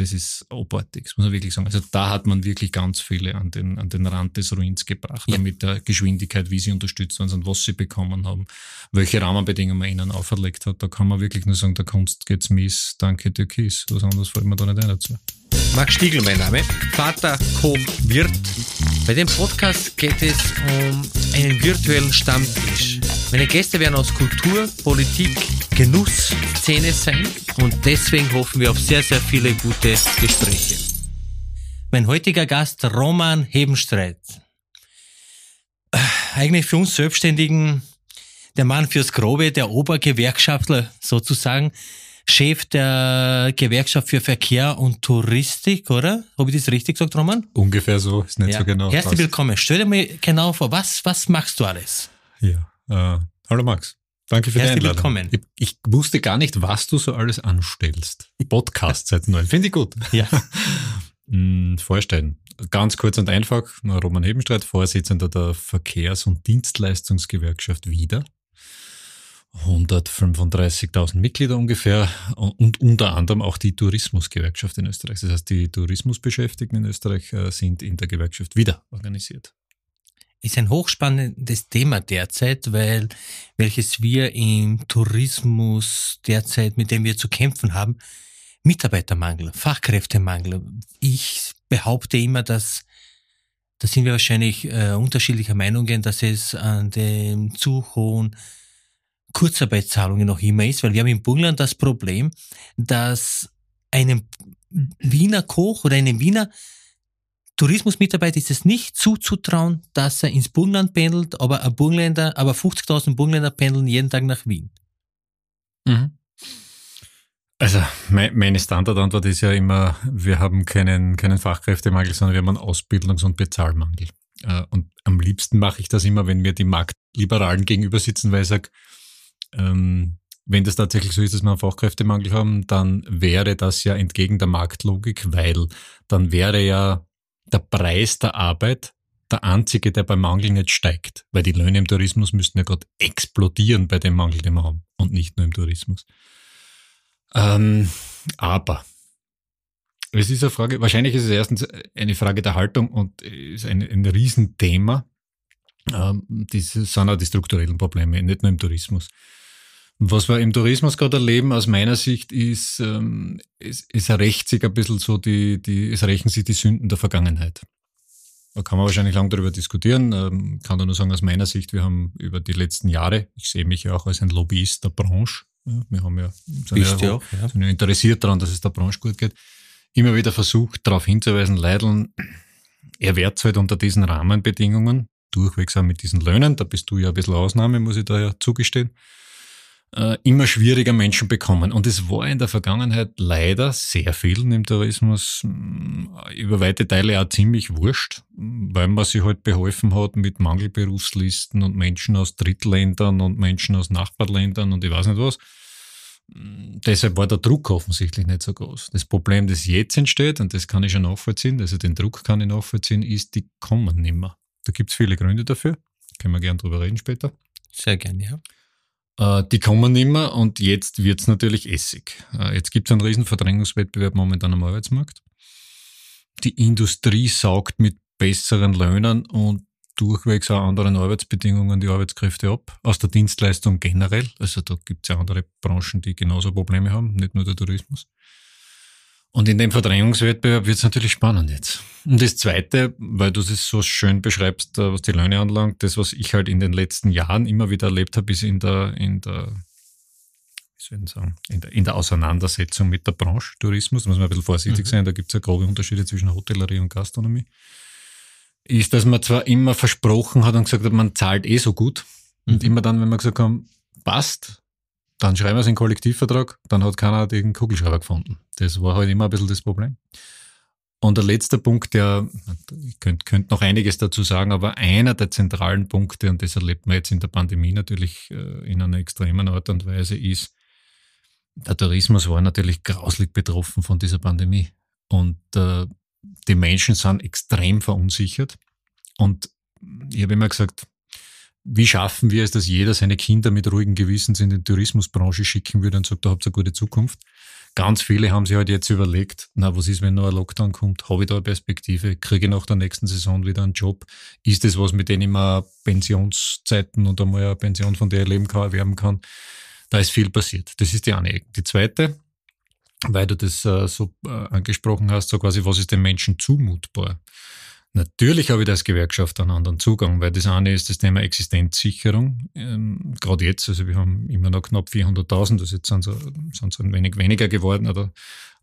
das ist abartig, das muss man wirklich sagen. Also da hat man wirklich ganz viele an den, an den Rand des Ruins gebracht, ja. mit der Geschwindigkeit, wie sie unterstützt worden sind, was sie bekommen haben, welche Rahmenbedingungen man ihnen auferlegt hat. Da kann man wirklich nur sagen, der Kunst geht's mies, danke Türkis. Was anderes fällt mir da nicht ein dazu. Max Stiegel, mein Name. Vater, Koch, Wirt. Bei dem Podcast geht es um einen virtuellen Stammtisch. Meine Gäste werden aus Kultur, Politik, Genuss, Szene sein und deswegen hoffen wir auf sehr, sehr viele gute Gespräche. Mein heutiger Gast Roman Hebenstreit. Äh, eigentlich für uns Selbstständigen der Mann fürs Grobe, der Obergewerkschaftler sozusagen. Chef der Gewerkschaft für Verkehr und Touristik, oder? Habe ich das richtig gesagt, Roman? Ungefähr so, ist nicht ja. so genau. Herzlich willkommen. Stell dir mal genau vor, was, was machst du alles? Ja, äh, hallo Max. Danke für Herzlich die Einladung. willkommen. Ich, ich, wusste gar nicht, was du so alles anstellst. Podcast seit neu. Finde ich gut. Ja. Hm, vorstellen. Ganz kurz und einfach. Roman Hebenstreit, Vorsitzender der Verkehrs- und Dienstleistungsgewerkschaft wieder. 135.000 Mitglieder ungefähr und unter anderem auch die Tourismusgewerkschaft in Österreich. Das heißt, die Tourismusbeschäftigten in Österreich äh, sind in der Gewerkschaft wieder organisiert. Ist ein hochspannendes Thema derzeit, weil welches wir im Tourismus derzeit, mit dem wir zu kämpfen haben, Mitarbeitermangel, Fachkräftemangel. Ich behaupte immer, dass da sind wir wahrscheinlich äh, unterschiedlicher Meinungen, dass es an dem zu hohen Kurzarbeitszahlungen noch immer ist, weil wir haben im Burgenland das Problem, dass einem Wiener Koch oder einem Wiener Tourismusmitarbeiter ist es nicht zuzutrauen, dass er ins Burgenland pendelt, aber ein Burgenländer, aber 50.000 Burgenländer pendeln jeden Tag nach Wien. Mhm. Also meine Standardantwort ist ja immer, wir haben keinen, keinen Fachkräftemangel, sondern wir haben einen Ausbildungs- und Bezahlmangel. Äh, und am liebsten mache ich das immer, wenn mir die Marktliberalen gegenüber sitzen, weil ich sage, ähm, wenn das tatsächlich so ist, dass wir einen Fachkräftemangel haben, dann wäre das ja entgegen der Marktlogik, weil dann wäre ja der Preis der Arbeit der einzige, der beim Mangel nicht steigt. Weil die Löhne im Tourismus müssten ja gerade explodieren bei dem Mangel, den wir haben. Und nicht nur im Tourismus. Ähm, aber es ist eine Frage, wahrscheinlich ist es erstens eine Frage der Haltung und ist ein, ein Riesenthema. Ähm, diese sind auch die strukturellen Probleme, nicht nur im Tourismus. Was wir im Tourismus gerade erleben, aus meiner Sicht, ist, ähm, es, es rächt sich ein bisschen so die, die, es rächen sich die Sünden der Vergangenheit. Da kann man wahrscheinlich lang darüber diskutieren. Ähm, kann da nur sagen, aus meiner Sicht, wir haben über die letzten Jahre, ich sehe mich ja auch als ein Lobbyist der Branche, ja, wir haben ja, sind Bist ja, auch, ja. sind ja interessiert daran, dass es der Branche gut geht, immer wieder versucht, darauf hinzuweisen, Leideln, er wird halt unter diesen Rahmenbedingungen, durchwegs auch mit diesen Löhnen, da bist du ja ein bisschen Ausnahme, muss ich da ja zugestehen, äh, immer schwieriger Menschen bekommen. Und es war in der Vergangenheit leider sehr vielen im Tourismus äh, über weite Teile auch ziemlich wurscht, weil man sich halt beholfen hat mit Mangelberufslisten und Menschen aus Drittländern und Menschen aus Nachbarländern und ich weiß nicht was. Deshalb war der Druck offensichtlich nicht so groß. Das Problem, das jetzt entsteht, und das kann ich schon nachvollziehen, also den Druck kann ich nachvollziehen, ist, die kommen nimmer. Da gibt es viele Gründe dafür. Können wir gern drüber reden später. Sehr gerne, ja. Äh, die kommen mehr und jetzt wird's natürlich Essig. Äh, jetzt gibt's einen riesen Verdrängungswettbewerb momentan am Arbeitsmarkt. Die Industrie saugt mit besseren Löhnen und durchwegs auch anderen Arbeitsbedingungen die Arbeitskräfte ab, aus der Dienstleistung generell. Also da gibt's ja andere Branchen, die genauso Probleme haben, nicht nur der Tourismus. Und in dem Verdrängungswettbewerb wird es natürlich spannend jetzt. Und das Zweite, weil du das so schön beschreibst, äh, was die Löhne anlangt, das, was ich halt in den letzten Jahren immer wieder erlebt habe, ist in der, in der, wie soll ich sagen, in der, in der Auseinandersetzung mit der Branche Tourismus, da muss man ein bisschen vorsichtig mhm. sein, da gibt es ja grobe Unterschiede zwischen Hotellerie und Gastronomie, ist, dass man zwar immer versprochen hat und gesagt hat, man zahlt eh so gut. Mhm. Und immer dann, wenn man gesagt haben, passt, dann schreiben wir es in den Kollektivvertrag, dann hat keiner den Kugelschreiber gefunden. Das war halt immer ein bisschen das Problem. Und der letzte Punkt, der, ich könnte, könnte noch einiges dazu sagen, aber einer der zentralen Punkte, und das erlebt man jetzt in der Pandemie natürlich äh, in einer extremen Art und Weise, ist, der Tourismus war natürlich grauslich betroffen von dieser Pandemie. Und äh, die Menschen sind extrem verunsichert. Und ich habe immer gesagt, wie schaffen wir es, dass jeder seine Kinder mit ruhigem Gewissen in die Tourismusbranche schicken würde und sagt, da habt ihr eine gute Zukunft? Ganz viele haben sich halt jetzt überlegt, na, was ist, wenn noch ein Lockdown kommt? Habe ich da eine Perspektive? Kriege ich nach der nächsten Saison wieder einen Job? Ist das was, mit dem ich mal Pensionszeiten und einmal eine Pension, von der ich leben kann, erwerben kann? Da ist viel passiert. Das ist die eine Ecke. Die zweite, weil du das äh, so äh, angesprochen hast, so quasi, was ist den Menschen zumutbar? Natürlich habe ich als Gewerkschaft einen anderen Zugang, weil das eine ist das Thema Existenzsicherung. Ähm, Gerade jetzt, also wir haben immer noch knapp 400.000, das jetzt sind so, sind so ein wenig weniger geworden oder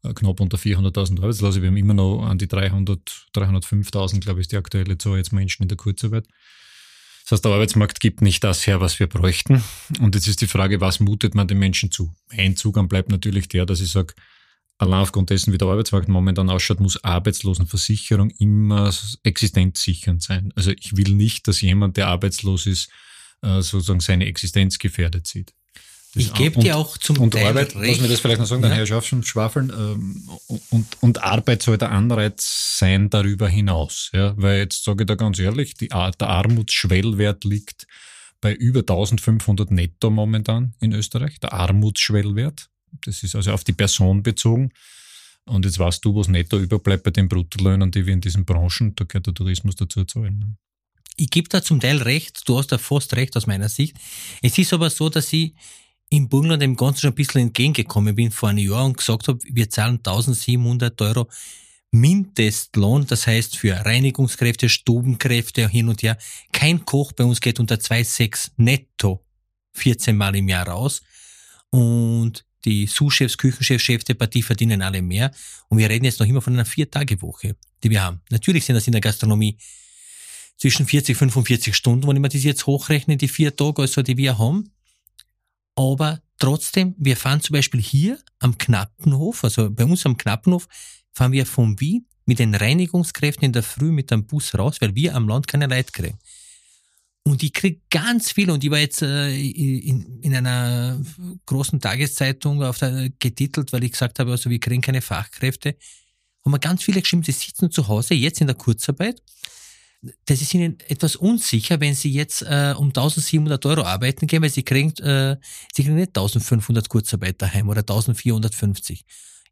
äh, knapp unter 400.000 Arbeitslose. Wir haben immer noch an die 300, 305.000, glaube ich, ist die aktuelle Zahl jetzt Menschen in der Kurzarbeit. Das heißt, der Arbeitsmarkt gibt nicht das her, was wir bräuchten. Und jetzt ist die Frage, was mutet man den Menschen zu? Mein Zugang bleibt natürlich der, dass ich sage, allein aufgrund dessen, wie der Arbeitsmarkt momentan ausschaut, muss Arbeitslosenversicherung immer existenzsichernd sein. Also ich will nicht, dass jemand, der arbeitslos ist, äh, sozusagen seine Existenz gefährdet sieht. Das ich gebe dir auch zum und Teil Arbeit, recht. lass mir das vielleicht noch sagen, ja. dann Herr Schaff schon schwafeln. Ähm, und, und Arbeit soll der Anreiz sein darüber hinaus. Ja? Weil jetzt sage ich da ganz ehrlich, die, der Armutsschwellwert liegt bei über 1500 netto momentan in Österreich. Der Armutsschwellwert. Das ist also auf die Person bezogen. Und jetzt weißt du, was netto überbleibt bei den Bruttolöhnen, die wir in diesen Branchen, da gehört der Tourismus dazu zahlen. Ne? Ich gebe da zum Teil recht, du hast da fast recht aus meiner Sicht. Es ist aber so, dass ich im Burgenland dem Ganzen schon ein bisschen entgegengekommen bin vor einem Jahr und gesagt habe, wir zahlen 1700 Euro Mindestlohn, das heißt für Reinigungskräfte, Stubenkräfte hin und her. Kein Koch bei uns geht unter 2,6 netto 14 Mal im Jahr raus. Und die Sous-Chefs, Küchenchefs, Partie verdienen alle mehr. Und wir reden jetzt noch immer von einer Vier-Tage-Woche, die wir haben. Natürlich sind das in der Gastronomie zwischen 40, 45 Stunden, wenn ich mir das jetzt hochrechne, die vier Tage, also die wir haben. Aber trotzdem, wir fahren zum Beispiel hier am Knappenhof, also bei uns am Knappenhof, fahren wir von Wien mit den Reinigungskräften in der Früh mit dem Bus raus, weil wir am Land keine Leute kriegen. Und ich krieg ganz viele, und ich war jetzt äh, in, in einer großen Tageszeitung auf der, getitelt, weil ich gesagt habe, also wir kriegen keine Fachkräfte. Haben wir ganz viele geschrieben, die sitzen zu Hause, jetzt in der Kurzarbeit. Das ist ihnen etwas unsicher, wenn sie jetzt äh, um 1700 Euro arbeiten gehen, weil sie kriegen, äh, sie kriegen nicht 1500 Kurzarbeit daheim oder 1450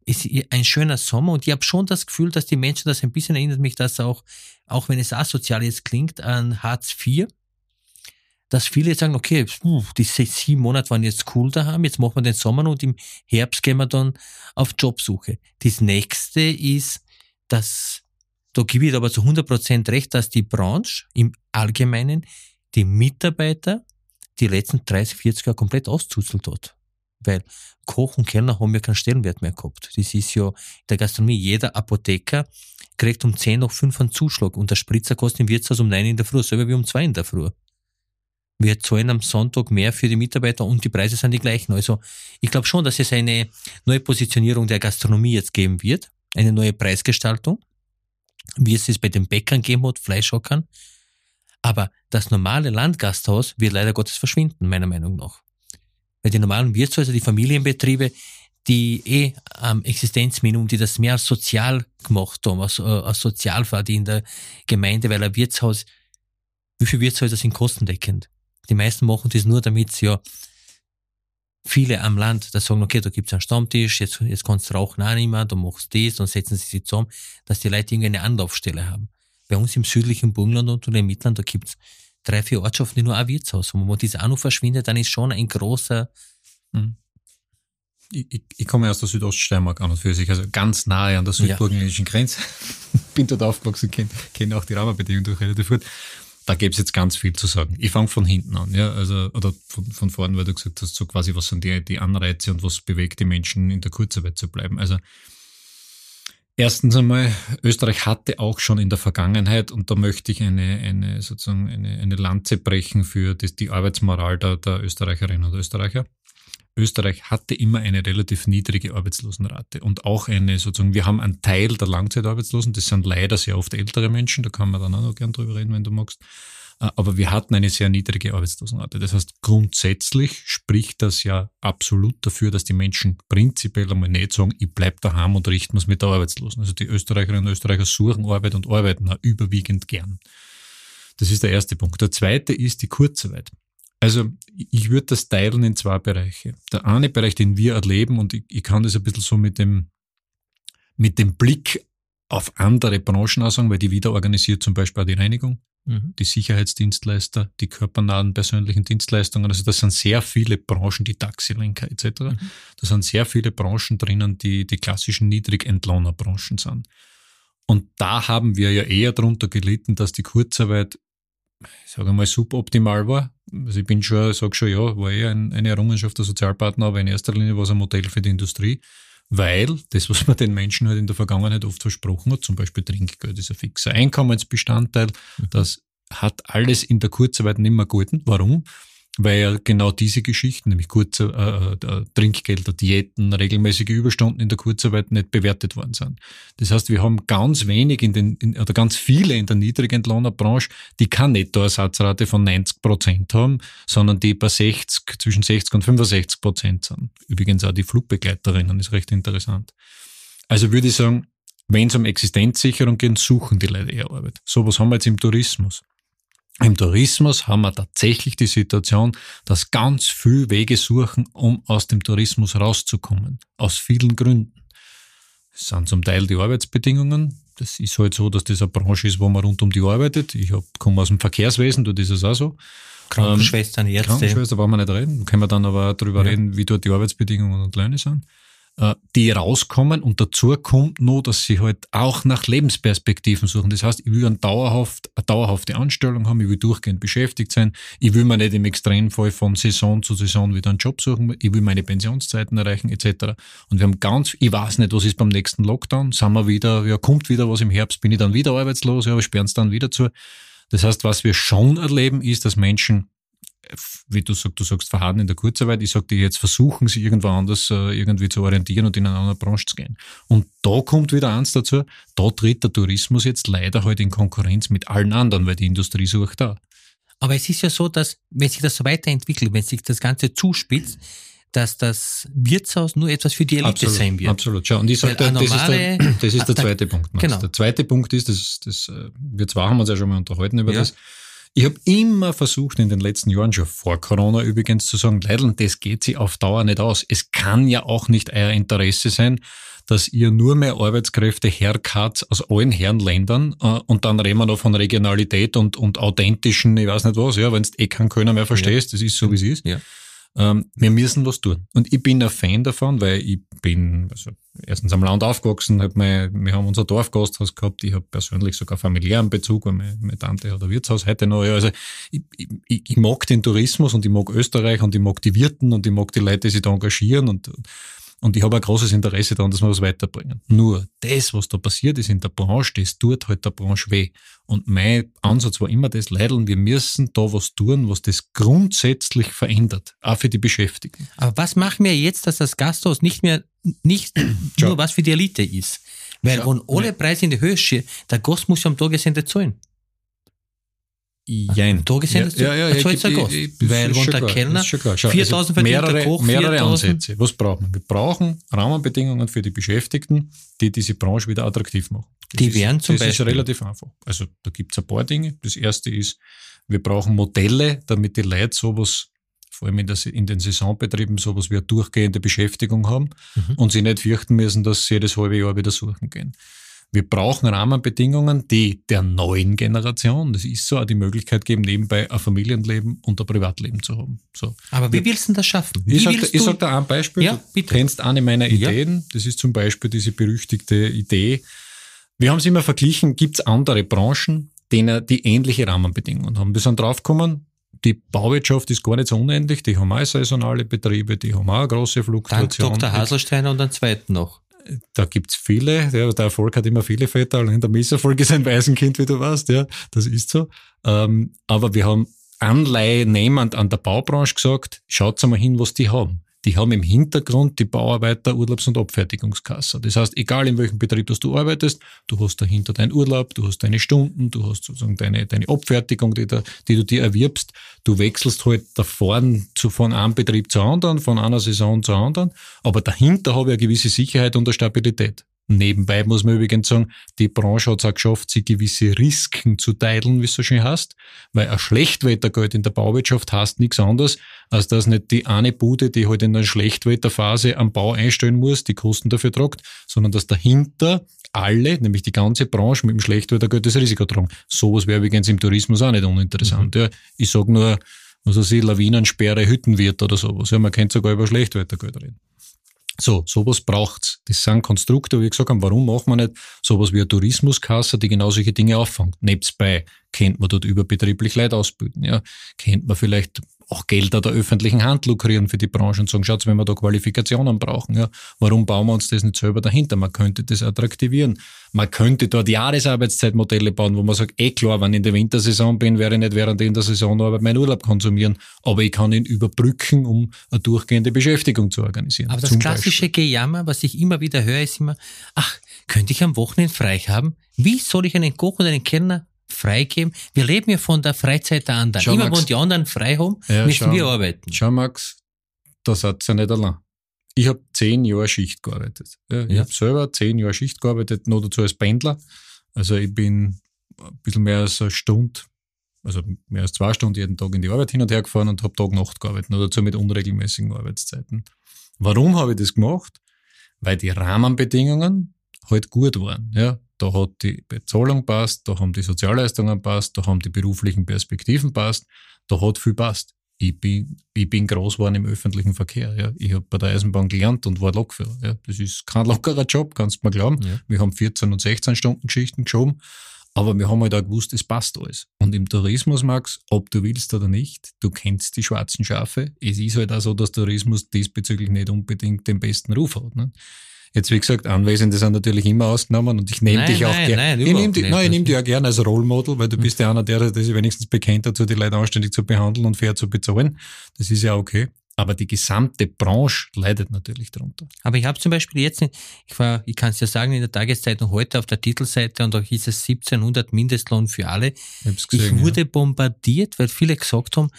ist ein schöner Sommer und ich habe schon das Gefühl, dass die Menschen das ein bisschen erinnert mich das auch, auch wenn es asozial jetzt klingt, an Hartz IV dass viele jetzt sagen, okay, die sieben Monate waren jetzt cool daheim, jetzt machen wir den Sommer und im Herbst gehen wir dann auf Jobsuche. Das nächste ist, dass, da gebe ich aber zu 100 Prozent recht, dass die Branche im Allgemeinen die Mitarbeiter die letzten 30, 40 Jahre komplett auszuzelt hat. Weil Koch und Kellner haben ja keinen Stellenwert mehr gehabt. Das ist ja in der Gastronomie. Jeder Apotheker kriegt um 10 noch 5 einen Zuschlag und der Spritzer kostet im Wirtshaus um 9 in der Früh, selber wie um 2 in der Früh wir zahlen am Sonntag mehr für die Mitarbeiter und die Preise sind die gleichen. Also ich glaube schon, dass es eine neue Positionierung der Gastronomie jetzt geben wird, eine neue Preisgestaltung, wie es es bei den Bäckern geben hat, Fleischhockern. Aber das normale Landgasthaus wird leider Gottes verschwinden, meiner Meinung nach. Weil die normalen Wirtshäuser, die Familienbetriebe, die eh am Existenzminimum, die das mehr als sozial gemacht haben, als, äh, als Sozialfahrt in der Gemeinde, weil ein Wirtshaus, wie viele Wirtshäuser sind kostendeckend? Die meisten machen das nur, damit sie ja viele am Land, da sagen, okay, da gibt's einen Stammtisch, jetzt, jetzt kannst du rauchen auch nicht mehr, du machst das, dann setzen sie sich zusammen, dass die Leute irgendwie eine Anlaufstelle haben. Bei uns im südlichen Burgenland und im Mittelland, da gibt's drei, vier Ortschaften, die nur ein Wirtshaus haben. Und wenn das auch noch verschwindet, dann ist schon ein großer... Mhm. Ich, ich, ich, komme aus der Südoststeiermark an und für sich, also ganz nahe an der südburgenländischen ja. Grenze. Bin dort aufgewachsen, kenne kenn auch die Rahmenbedingungen durch relativ gut da gäbe es jetzt ganz viel zu sagen. Ich fange von hinten an, ja, also, oder von, von vorne, weil du gesagt hast, so quasi, was sind die, die Anreize und was bewegt die Menschen in der Kurzarbeit zu bleiben. Also, erstens einmal, Österreich hatte auch schon in der Vergangenheit, und da möchte ich eine, eine sozusagen eine, eine Lanze brechen für das, die Arbeitsmoral der, der Österreicherinnen und Österreicher. Österreich hatte immer eine relativ niedrige Arbeitslosenrate und auch eine sozusagen, wir haben einen Teil der Langzeitarbeitslosen, das sind leider sehr oft ältere Menschen, da kann man dann auch noch gern drüber reden, wenn du magst. Äh, aber wir hatten eine sehr niedrige Arbeitslosenrate. Das heißt, grundsätzlich spricht das ja absolut dafür, dass die Menschen prinzipiell einmal nicht sagen, ich bleib daheim und richten es mit der Arbeitslosen. Also die Österreicherinnen und Österreicher suchen Arbeit und arbeiten auch überwiegend gern. Das ist der erste Punkt. Der zweite ist die Kurzarbeit. Also ich würde das teilen in zwei Bereiche. Der eine Bereich, den wir erleben, und ich, ich kann das ein bisschen so mit dem, mit dem Blick auf andere Branchen auch sagen, weil die wieder organisiert zum Beispiel auch die Reinigung, mhm. die Sicherheitsdienstleister, die körpernahen persönlichen Dienstleistungen. Also das sind sehr viele Branchen, die Taxilenker etc. Mhm. Da sind sehr viele Branchen drinnen, die die klassischen Niedrigentlohnerbranchen sind. Und da haben wir ja eher darunter gelitten, dass die Kurzarbeit, ich sage mal, suboptimal war. Also ich bin schon, sage schon, ja, war eher eine Errungenschaft der Sozialpartner, aber in erster Linie war es ein Modell für die Industrie, weil das, was man den Menschen halt in der Vergangenheit oft versprochen hat, zum Beispiel Trinkgeld ist ein fixer Einkommensbestandteil, mhm. das hat alles in der Kurzarbeit nicht mehr gehalten. Warum? Weil ja genau diese Geschichten, nämlich kurze äh, äh, Trinkgelder, Diäten, regelmäßige Überstunden in der Kurzarbeit nicht bewertet worden sind. Das heißt, wir haben ganz wenig in den, in, oder ganz viele in der Niedrigentlohnerbranche, die keine Nettoersatzrate von 90 Prozent haben, sondern die bei 60, zwischen 60 und 65 Prozent sind. Übrigens auch die Flugbegleiterinnen ist recht interessant. Also würde ich sagen, wenn es um Existenzsicherung geht, suchen die Leute eher Arbeit. So was haben wir jetzt im Tourismus. Im Tourismus haben wir tatsächlich die Situation, dass ganz viel Wege suchen, um aus dem Tourismus rauszukommen. Aus vielen Gründen. Es sind zum Teil die Arbeitsbedingungen. Das ist halt so, dass das eine Branche ist, wo man rund um die arbeitet. Ich hab, komme aus dem Verkehrswesen, dort ist es auch so. Krankenschwestern, Ärzte. Krankenschwester wollen wir nicht reden. Da können wir dann aber darüber ja. reden, wie dort die Arbeitsbedingungen und Löhne sind. Äh, die rauskommen und dazu kommt nur, dass sie halt auch nach Lebensperspektiven suchen. Das heißt, ich will eine, dauerhaft, eine dauerhafte Anstellung haben, ich will durchgehend beschäftigt sein, ich will mir nicht im Extremfall von Saison zu Saison wieder einen Job suchen, ich will meine Pensionszeiten erreichen etc. Und wir haben ganz, ich weiß nicht, was ist beim nächsten Lockdown, sind wir wieder, ja, kommt wieder was im Herbst, bin ich dann wieder arbeitslos, ja, aber sperren es dann wieder zu. Das heißt, was wir schon erleben, ist, dass Menschen wie du sagst, du sagst verharren in der Kurzarbeit. Ich sage dir jetzt versuchen, sie irgendwo anders äh, irgendwie zu orientieren und in eine andere Branche zu gehen. Und da kommt wieder eins dazu, da tritt der Tourismus jetzt leider halt in Konkurrenz mit allen anderen, weil die Industrie sucht da. Aber es ist ja so, dass wenn sich das so weiterentwickelt, wenn sich das Ganze zuspitzt, dass das Wirtshaus nur etwas für die Elite absolut, sein wird. Absolut, schau. Und ich sage, das, ist der, das ist der zweite Punkt. Genau. Der zweite Punkt ist, das, das, äh, wir zwei haben uns ja schon mal unterhalten über ja. das, ich habe immer versucht, in den letzten Jahren, schon vor Corona übrigens, zu sagen, Leidl, das geht sich auf Dauer nicht aus. Es kann ja auch nicht euer Interesse sein, dass ihr nur mehr Arbeitskräfte herkart aus allen Herrenländern äh, und dann reden wir noch von Regionalität und, und authentischen, ich weiß nicht was, ja, wenn du eh keinen Kölner mehr verstehst, ja. das ist so, wie es ist. Ja. Ähm, wir müssen was tun. Und ich bin ein Fan davon, weil ich bin also erstens am Land aufgewachsen, hab mein, wir haben unser Dorfgasthaus gehabt, ich habe persönlich sogar familiären Bezug, weil meine, meine Tante hat ein Wirtshaus heute noch. Also ich, ich, ich mag den Tourismus und ich mag Österreich und ich mag die Wirten und ich mag die Leute, die sich da engagieren und und ich habe ein großes Interesse daran, dass wir was weiterbringen. Nur das, was da passiert ist in der Branche, das tut halt der Branche weh. Und mein Ansatz war immer das, Leideln, wir müssen da was tun, was das grundsätzlich verändert. Auch für die Beschäftigten. Aber was machen wir jetzt, dass das Gasthaus nicht mehr, nicht nur was für die Elite ist? Weil, ja, wenn alle Preise in die Höhe stehen, der Gast muss ja am Tagesende zahlen. Jein. Tagesende ja, ja, ja, ja, Gast. Ich, ich, Weil wenn der Kellner 4000 also verdient, mehrere, Koch mehrere Ansätze. Was brauchen wir? Wir brauchen Rahmenbedingungen für die Beschäftigten, die diese Branche wieder attraktiv machen. Das die wären zum das Beispiel. Das ist relativ einfach. Also da gibt es ein paar Dinge. Das erste ist, wir brauchen Modelle, damit die Leute sowas vor allem in, der, in den Saisonbetrieben sowas wie eine durchgehende Beschäftigung haben mhm. und sie nicht fürchten müssen, dass sie jedes halbe Jahr wieder suchen gehen. Wir brauchen Rahmenbedingungen, die der neuen Generation, das ist so, auch die Möglichkeit geben, nebenbei ein Familienleben und ein Privatleben zu haben. So. Aber wie willst du das schaffen? Wie ich sage sag da ein Beispiel. Ja, bitte. Du kennst eine meiner Ideen. Ja. Das ist zum Beispiel diese berüchtigte Idee. Wir haben es immer verglichen, gibt es andere Branchen, denen die ähnliche Rahmenbedingungen haben. Wir sind draufgekommen, die Bauwirtschaft ist gar nicht so unendlich, die haben auch saisonale Betriebe, die haben auch große Fluktuation. Dank Dr. Haselsteiner und einen zweiten noch da gibt's viele, ja, der Erfolg hat immer viele Väter, allein der Misserfolg ist ein Waisenkind, wie du weißt, ja, das ist so. Ähm, aber wir haben anleihnehmend an der Baubranche gesagt, schaut mal hin, was die haben die haben im Hintergrund die Bauarbeiter Urlaubs- und Abfertigungskasse. Das heißt, egal in welchem Betrieb du arbeitest, du hast dahinter deinen Urlaub, du hast deine Stunden, du hast sozusagen deine, deine Abfertigung, die, da, die du dir erwirbst. Du wechselst halt da vorne zu, von einem Betrieb zu anderen, von einer Saison zu anderen, aber dahinter habe ich eine gewisse Sicherheit und eine Stabilität. Nebenbei muss man übrigens sagen, die Branche hat es auch geschafft, sich gewisse Risiken zu teilen, wie es so schön heißt, weil ein Schlechtwettergeld in der Bauwirtschaft heißt nichts anderes, als dass nicht die eine Bude, die halt in einer Schlechtwetterphase am Bau einstellen muss, die Kosten dafür tragt, sondern dass dahinter alle, nämlich die ganze Branche mit dem Schlechtwettergeld das Risiko tragen. Sowas wäre übrigens im Tourismus auch nicht uninteressant. Mhm. Ja, ich sag nur, was weiß ich, Lawinensperre, Hüttenwirt oder sowas. Ja, man könnte sogar über Schlechtwettergeld reden. So, sowas braucht's. Das sind Konstrukte, wie ich gesagt habe, warum macht man nicht sowas wie eine Tourismuskasse, die genau solche Dinge auffängt? Nebstbei kennt man dort überbetrieblich Leute ausbilden, ja. Kennt man vielleicht auch Gelder der öffentlichen Hand lukrieren für die Branche und sagen, schaut, wenn wir da Qualifikationen brauchen, ja, warum bauen wir uns das nicht selber dahinter? Man könnte das attraktivieren. Man könnte dort Jahresarbeitszeitmodelle bauen, wo man sagt, eh klar, wenn ich in der Wintersaison bin, werde ich nicht während in der Saisonarbeit meinen Urlaub konsumieren, aber ich kann ihn überbrücken, um eine durchgehende Beschäftigung zu organisieren. Aber das klassische Beispiel. Gejammer, was ich immer wieder höre, ist immer, ach, könnte ich am Wochenende frei haben? Wie soll ich einen Koch oder einen Kellner freigeben. Wir leben ja von der Freizeit der anderen. Schau, Immer Max, wenn die anderen frei haben, ja, müssen schau, wir arbeiten. Schau, Max, da seid ihr nicht allein. Ich habe zehn Jahre Schicht gearbeitet. Ja, ich ja. habe selber zehn Jahre Schicht gearbeitet, noch dazu als Pendler. Also ich bin ein bisschen mehr als eine Stunde, also mehr als zwei Stunden jeden Tag in die Arbeit hin und her gefahren und habe Tag-Nacht gearbeitet, noch dazu mit unregelmäßigen Arbeitszeiten. Warum habe ich das gemacht? Weil die Rahmenbedingungen halt gut waren. Ja, da hat die Bezahlung passt, da haben die Sozialleistungen passt, da haben die beruflichen Perspektiven passt, da hat viel passt. Ich bin, ich bin groß geworden im öffentlichen Verkehr. Ja. Ich habe bei der Eisenbahn gelernt und war Lokführer. Ja. Das ist kein lockerer Job, kannst du mir glauben. Ja. Wir haben 14 und 16 Stunden Geschichten geschoben, aber wir haben halt auch gewusst, es passt alles. Und im Tourismus, Max, ob du willst oder nicht, du kennst die schwarzen Schafe. Es ist halt auch so, dass Tourismus diesbezüglich nicht unbedingt den besten Ruf hat. Ne? Jetzt, wie gesagt, Anwesende sind natürlich immer ausgenommen und ich nehme dich auch gerne. Ich nehme dich, nein, ich nehme dich auch gerne als Role Model, weil du bist ja einer der, der sich wenigstens bekennt dazu, die Leute anständig zu behandeln und fair zu bezahlen. Das ist ja okay. Aber die gesamte Branche leidet natürlich darunter. Aber ich habe zum Beispiel jetzt, ich war, ich kann es ja sagen, in der Tageszeitung heute auf der Titelseite und da hieß es 1700 Mindestlohn für alle. Ich, gesehen, ich wurde ja. bombardiert, weil viele gesagt haben,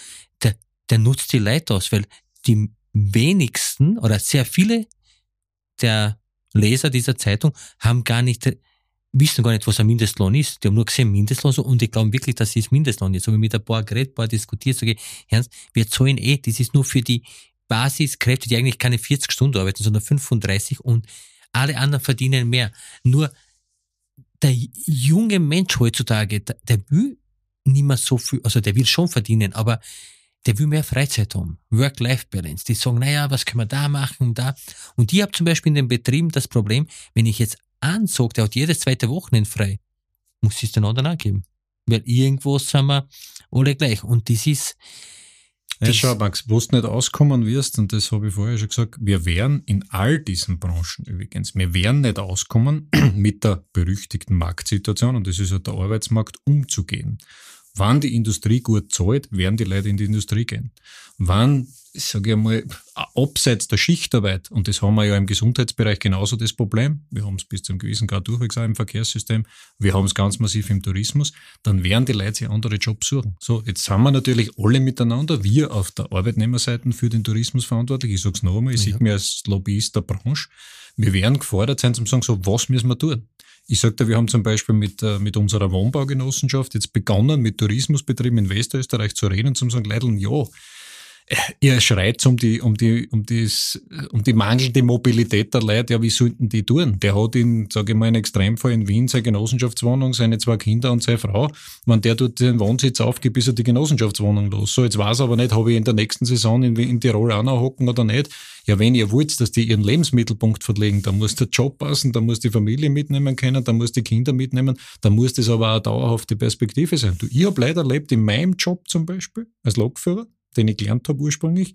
der, der nutzt die Leute aus, weil die wenigsten oder sehr viele der Leser dieser Zeitung haben gar nicht, wissen gar nicht, was ein Mindestlohn ist. Die haben nur gesehen Mindestlohn so, und ich glaube wirklich, das ist Mindestlohn. Jetzt habe ich mit ein paar geredet, ein paar diskutiert, sage ich, Ernst, wir zahlen eh, das ist nur für die Basiskräfte, die eigentlich keine 40 Stunden arbeiten, sondern 35 und alle anderen verdienen mehr. Nur der junge Mensch heutzutage, der, der will nicht mehr so viel, also der will schon verdienen, aber der will mehr Freizeit haben. Work-Life-Balance. Die sagen, naja, was können wir da machen, da. Und ich habe zum Beispiel in den Betrieben das Problem, wenn ich jetzt ansage, der hat jedes zweite Wochenende frei, muss ich es den anderen angeben. Weil irgendwo sind wir alle gleich. Und das ist, ja, schau, Max, wo du nicht auskommen wirst, und das habe ich vorher schon gesagt, wir werden in all diesen Branchen übrigens, wir werden nicht auskommen, mit der berüchtigten Marktsituation, und das ist ja der Arbeitsmarkt, umzugehen. Wann die Industrie gut zahlt, werden die Leute in die Industrie gehen. Wann, sage ich einmal, abseits der Schichtarbeit, und das haben wir ja im Gesundheitsbereich genauso das Problem, wir haben es bis zu einem gewissen Grad durchwegs auch im Verkehrssystem, wir haben es ganz massiv im Tourismus, dann werden die Leute sich andere Jobs suchen. So, jetzt sind wir natürlich alle miteinander, wir auf der Arbeitnehmerseite für den Tourismus verantwortlich, ich sage es noch einmal, ich ja. sehe mich als Lobbyist der Branche, wir werden gefordert sein, zu sagen, so, was müssen wir tun? Ich sagte, wir haben zum Beispiel mit, äh, mit unserer Wohnbaugenossenschaft jetzt begonnen, mit Tourismusbetrieben in Westösterreich zu reden und zu sagen, Leute, ja, ihr schreit um die, um die, um das, um die mangelnde Mobilität der Leute. Ja, wie sollten die tun? Der hat in, sage ich mal, in Extremfall in Wien seine Genossenschaftswohnung, seine zwei Kinder und seine Frau. Wenn der dort den Wohnsitz aufgibt, ist er die Genossenschaftswohnung los. So, jetzt weiß er aber nicht, habe ich in der nächsten Saison in, in Tirol auch noch hocken oder nicht. Ja, wenn ihr wollt, dass die ihren Lebensmittelpunkt verlegen, dann muss der Job passen, dann muss die Familie mitnehmen können, dann muss die Kinder mitnehmen, dann muss das aber auch eine dauerhafte Perspektive sein. Du, ich habe leider erlebt in meinem Job zum Beispiel als Lokführer, den ich gelernt habe ursprünglich,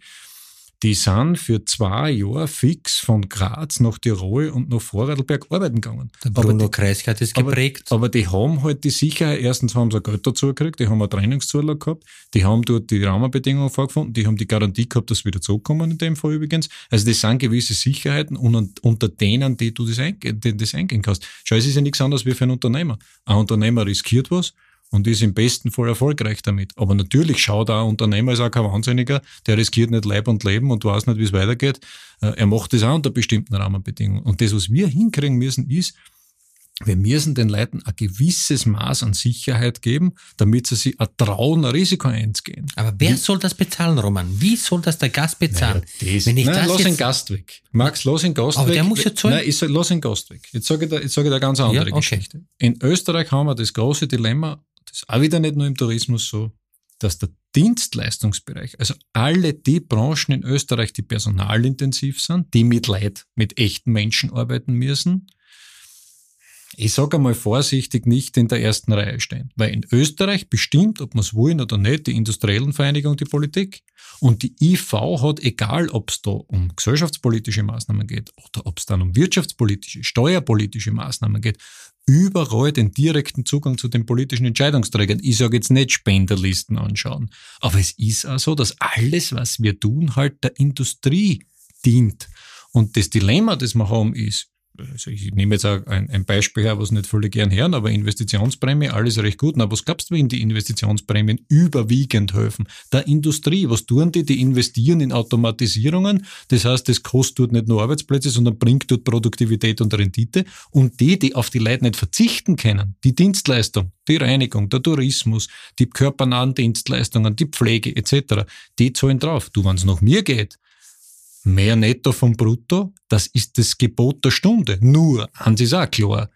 die sind für zwei Jahre fix von Graz nach Tirol und nach Vorarlberg arbeiten gegangen. Der Bruno Kreisky hat das geprägt. Aber, aber, die haben halt die Sicherheit, erstens haben sie Geld dazu gekriegt, die haben eine Trainingszulage gehabt, die haben dort die Rahmenbedingungen vorgefunden, die haben die Garantie gehabt, dass sie wieder zurückkommen in dem Fall übrigens. Also das sind gewisse Sicherheiten und unter denen, die du das, eingehen, das eingehen kannst. Schau, es ist ja nichts anderes wie für einen Unternehmer. Ein Unternehmer riskiert was und ist im besten Fall erfolgreich damit. Aber natürlich schaut auch ein Unternehmer, ist auch kein Wahnsinniger, der riskiert nicht Leib und Leben und weiß nicht, wie es weitergeht. Äh, er macht das auch unter bestimmten Rahmenbedingungen. Und das, was wir hinkriegen müssen, ist, wir müssen den Leuten ein gewisses Maß an Sicherheit geben, damit sie sich ein trauen, ein Risiko einzugehen. Aber wer Wie? soll das bezahlen, Roman? Wie soll das der Gast bezahlen? Naja, das, Wenn ich nein, das lass den Gast weg. Max, lass den Gast Aber weg. der muss ja zahlen. Nein, ich lass den Gast weg. Jetzt sage ich dir, jetzt sage ich ganz andere ja, okay. Geschichte. In Österreich haben wir das große Dilemma, ist auch wieder nicht nur im Tourismus so, dass der Dienstleistungsbereich, also alle die Branchen in Österreich, die personalintensiv sind, die mit Leid, mit echten Menschen arbeiten müssen, ich sage einmal vorsichtig, nicht in der ersten Reihe stehen. Weil in Österreich bestimmt, ob wir es wollen oder nicht, die industriellen Vereinigung die Politik. Und die IV hat, egal ob es da um gesellschaftspolitische Maßnahmen geht oder ob es dann um wirtschaftspolitische, steuerpolitische Maßnahmen geht, überall den direkten Zugang zu den politischen Entscheidungsträgern. Ich sage jetzt nicht Spenderlisten anschauen. Aber es ist auch so, dass alles, was wir tun, halt der Industrie dient. Und das Dilemma, das wir haben, ist, also ich nehme jetzt ein, ein Beispiel her, was nicht völlig gern hören, aber Investitionsprämie, alles recht gut. Na, was gab's wenn die Investitionsprämien überwiegend helfen? Der Industrie, was tun die? Die investieren in Automatisierungen. Das heißt, das kostet dort nicht nur Arbeitsplätze, sondern bringt dort Produktivität und Rendite. Und die, die auf die Leute nicht verzichten können, die Dienstleistung, die Reinigung, der Tourismus, die körpernahen Dienstleistungen, die Pflege etc., die zahlen drauf. Du, wenn es nach mir geht, mehr netto vom Brutto, das ist das Gebot der Stunde. Nur, eins ist auch klar,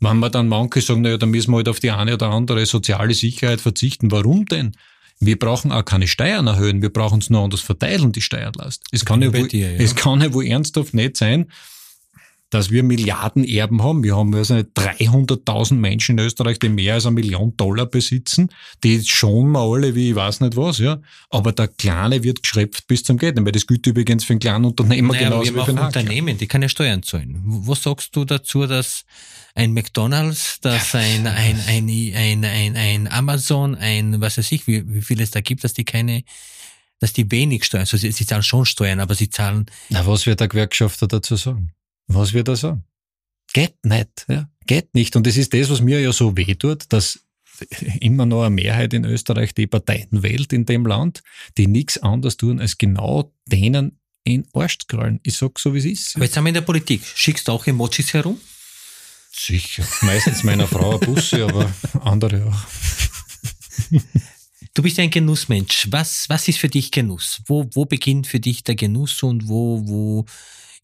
wenn wir dann manche sagen, naja, da müssen wir halt auf die eine oder andere soziale Sicherheit verzichten. Warum denn? Wir brauchen auch keine Steuern erhöhen, wir brauchen es nur anders verteilen, die Steuerlast. Es kann, ja wohl, dir, ja. es kann ja wohl ernsthaft nicht sein, dass wir Milliardenerben haben. Wir haben also 300.000 Menschen in Österreich, die mehr als eine Million Dollar besitzen. Die schon mal alle wie ich weiß nicht was, ja. Aber der Kleine wird geschröpft bis zum Geld. Weil das gilt übrigens für einen kleinen Unternehmer naja, genauso wir wie für einen Unternehmen, die keine Steuern zahlen. Was sagst du dazu, dass ein McDonalds, dass ein, ein, ein, ein, ein, ein Amazon, ein, was weiß ich, wie, wie viel es da gibt, dass die keine dass die wenig Steuern, also sie, sie zahlen schon Steuern, aber sie zahlen. Na, was wird der Gewerkschafter dazu sagen? Was wird er sagen? Geht nicht, ja. Geht nicht. Und das ist das, was mir ja so weh tut, dass immer noch eine Mehrheit in Österreich die Parteien wählt in dem Land, die nichts anderes tun, als genau denen in Arsch zu krallen. Ich sag so, wie es ist. Aber jetzt sind wir in der Politik. Schickst du auch Emojis herum? Sicher. Meistens meiner Frau Busse, aber andere auch. Du bist ein Genussmensch. Was, was ist für dich Genuss? Wo, wo beginnt für dich der Genuss und wo, wo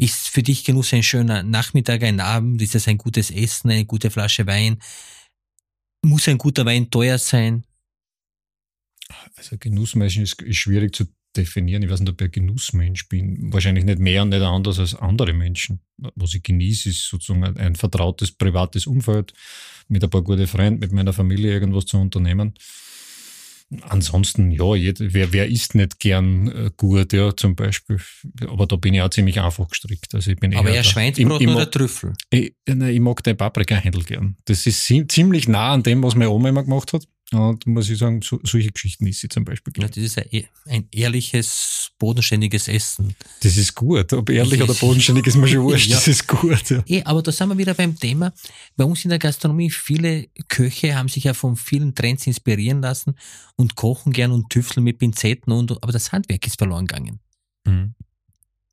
ist für dich Genuss ein schöner Nachmittag, ein Abend? Ist es ein gutes Essen, eine gute Flasche Wein? Muss ein guter Wein teuer sein? Also Genussmensch ist, schwierig zu definieren. Ich weiß nicht, ob ich ein Genussmensch bin. Wahrscheinlich nicht mehr und nicht anders als andere Menschen. Was ich genieße, ist sozusagen ein vertrautes, privates Umfeld, mit ein paar guten Freunden, mit meiner Familie irgendwas zu unternehmen. Ansonsten, ja, jeder, wer, wer isst nicht gern äh, gut, ja, zum Beispiel. Aber da bin ich auch ziemlich einfach gestrickt. Also ich bin Aber eher Schweinsbrot oder Trüffel? Ich, nein, ich mag den Paprika-Händel gern. Das ist ziemlich nah an dem, was meine Oma immer gemacht hat. Und muss ich sagen, so, solche Geschichten ist sie zum Beispiel. Ja, das ist ein, ein, ehrliches, bodenständiges Essen. Das ist gut. Ob ehrlich oder bodenständig ist mir schon wurscht. ja. Das ist gut. Ja. E, aber da sind wir wieder beim Thema. Bei uns in der Gastronomie, viele Köche haben sich ja von vielen Trends inspirieren lassen und kochen gern und tüfteln mit Pinzetten und, aber das Handwerk ist verloren gegangen. Mhm.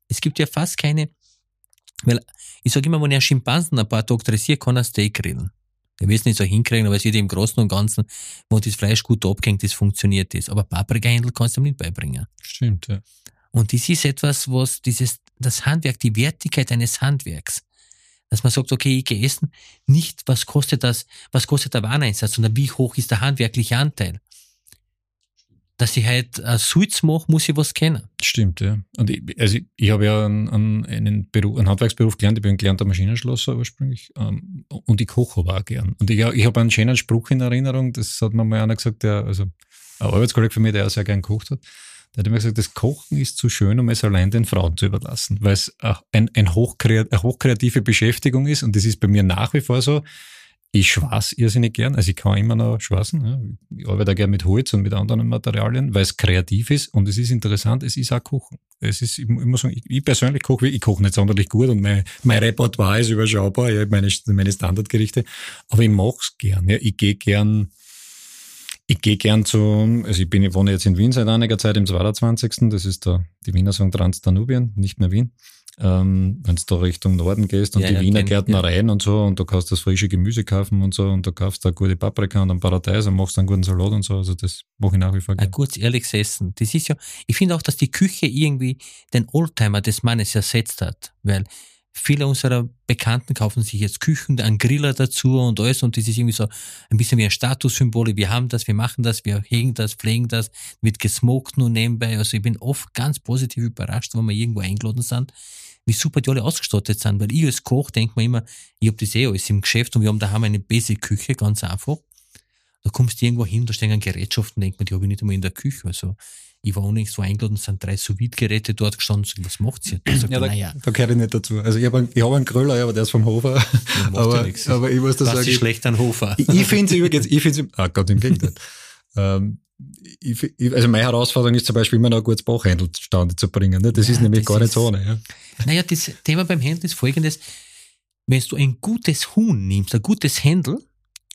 Es gibt ja fast keine, weil ich sage immer, wenn ich einen Schimpansen ein paar Tage dressiere, kann er Steak grillen. Wir wissen nicht so hinkriegen, aber es wird im Großen und Ganzen, wo das Fleisch gut abgehängt ist, funktioniert das. Aber Paprikahändel kannst du ihm nicht beibringen. Stimmt, ja. Und das ist etwas, was dieses, das Handwerk, die Wertigkeit eines Handwerks, dass man sagt, okay, ich gehe essen, nicht was kostet das, was kostet der Wareneinsatz, sondern wie hoch ist der handwerkliche Anteil dass ich halt äh, Suits mache, muss ich was kennen. Stimmt, ja. Und ich, also ich, ich habe ja einen, einen, Beruf, einen Handwerksberuf gelernt, ich bin gelernter Maschinenschlosser ursprünglich ähm, und ich koche aber auch gern. Und ich, ich habe einen schönen Spruch in Erinnerung, das hat mir mal einer gesagt, der, also ein Arbeitskollege von mir, der auch sehr gern gekocht hat, der hat immer gesagt, das Kochen ist zu schön, um es allein den Frauen zu überlassen, weil es ein, ein hochkreat, eine hochkreative Beschäftigung ist und das ist bei mir nach wie vor so, ich schweiß irrsinnig gern, also ich kann immer noch schweißen. Ja. Ich arbeite gerne mit Holz und mit anderen Materialien, weil es kreativ ist und es ist interessant, es ist auch Kochen. Es ist, ich muss sagen, ich persönlich koche, ich koche nicht sonderlich gut und mein, mein Repertoire ist überschaubar, ich habe meine, meine Standardgerichte, aber ich mache es gern. Ja. Ich gehe gern Ich gehe gern zu, also ich bin, ich wohne jetzt in Wien seit einiger Zeit im 22. Das ist der, die Wiener sagen Transdanubien, nicht mehr Wien. Ähm, wenn du da Richtung Norden gehst und ja, die ja, Wiener Gärtnereien ja. und so und du kannst das frische Gemüse kaufen und so und du kaufst da gute Paprika und einen Paradeis und machst einen guten Salat und so. Also das mache ich nach wie vor gerne. Ein kurz ehrliches Essen. Das ist ja, ich finde auch, dass die Küche irgendwie den Oldtimer des Mannes ersetzt hat, weil viele unserer Bekannten kaufen sich jetzt Küchen, einen Griller dazu und alles und das ist irgendwie so ein bisschen wie ein Statussymbol. Wir haben das, wir machen das, wir hegen das, pflegen das, wird gesmoked nur nebenbei. Also ich bin oft ganz positiv überrascht, wenn wir irgendwo eingeladen sind wie super die alle ausgestattet sind. Weil ich als Koch denke mir immer, ich habe das eh alles im Geschäft und wir haben daheim eine Basic-Küche, ganz einfach. Da kommst du irgendwo hin, da stehen Gerätschaften, denkt man, die habe ich nicht einmal in der Küche. Also ich war unlängst so eingeladen, sind drei sous geräte dort gestanden. Was macht sie? Da, ja, da, naja. da gehöre ich nicht dazu. Also ich habe einen, hab einen Gröller, aber der ist vom Hofer. Ja, aber, aber ich muss das sagen. schlecht an Hofer. Ich, ich finde es übrigens, ich finde es, ah Gott, im Gegenteil. ähm, ich, ich, also meine Herausforderung ist zum Beispiel immer noch ein gutes Bachhändel zustande zu bringen. Ne? Das ja, ist nämlich das gar nicht so ohne. Ja. Naja, das Thema beim Händel ist folgendes. Wenn du ein gutes Huhn nimmst, ein gutes Händel,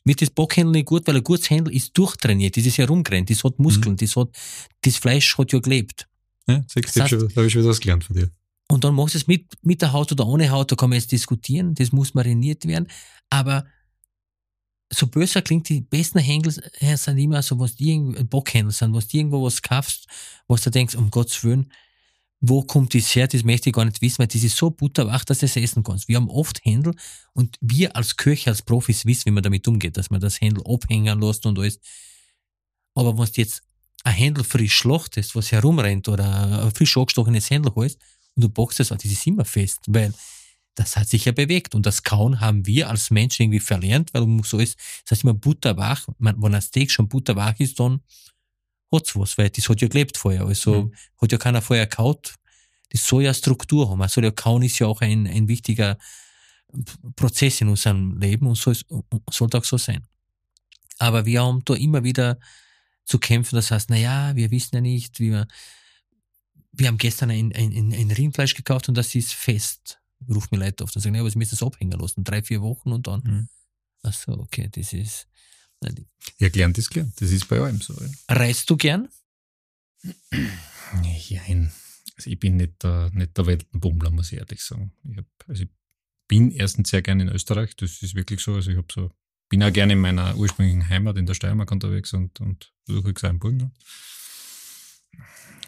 wird das Backhändel nicht gut, weil ein gutes Händel ist durchtrainiert, das ist herumgerannt, das hat Muskeln, mhm. das hat, das Fleisch hat ja gelebt. Ja, sechs das heißt, da habe ich wieder was gelernt von dir. Und dann machst du es mit, mit der Haut oder ohne Haut, da kann man jetzt diskutieren, das muss mariniert werden, aber so böser klingt, die besten Händel sind immer so, was die Bockhändel sind, was die irgendwo was kaufst, was du denkst, um Gottes Willen, wo kommt das her, das möchte ich gar nicht wissen, weil das ist so butterwach, dass du es essen kannst. Wir haben oft Händel und wir als Köche, als Profis wissen, wie man damit umgeht, dass man das Händel abhängen lässt und alles. Aber wenn du jetzt ein Händel frisch schlachtest, was herumrennt oder ein frisch angestochenes Händel holst und du boxst es, das ist immer fest, weil das hat sich ja bewegt. Und das Kauen haben wir als Menschen irgendwie verlernt, weil so ist, das heißt immer butterwach. Wenn ein Steak schon butterwach ist, dann hat's was, weil das hat ja gelebt vorher. Also mhm. hat ja keiner vorher kaut. Das soll ja Struktur haben. Also der Kauen ist ja auch ein, ein wichtiger Prozess in unserem Leben und soll, sollte auch so sein. Aber wir haben da immer wieder zu kämpfen. Das heißt, na ja, wir wissen ja nicht, wie wir, wir haben gestern ein, ein, ein Rindfleisch gekauft und das ist fest ruft mir Leute auf und sagen, ja, aber sie müssen das abhängen lassen, drei, vier Wochen und dann. Mhm. Ach so, okay, das ist. Ja, gelernt ist gelernt. Das ist bei allem so. Ja. Reist du gern? Nein. Also ich bin nicht der, nicht der Weltenbummler, muss ich ehrlich sagen. Ich, hab, also ich bin erstens sehr gerne in Österreich, das ist wirklich so. Also ich habe so, bin auch gerne in meiner ursprünglichen Heimat in der Steiermark unterwegs und, und besuche Burgenland.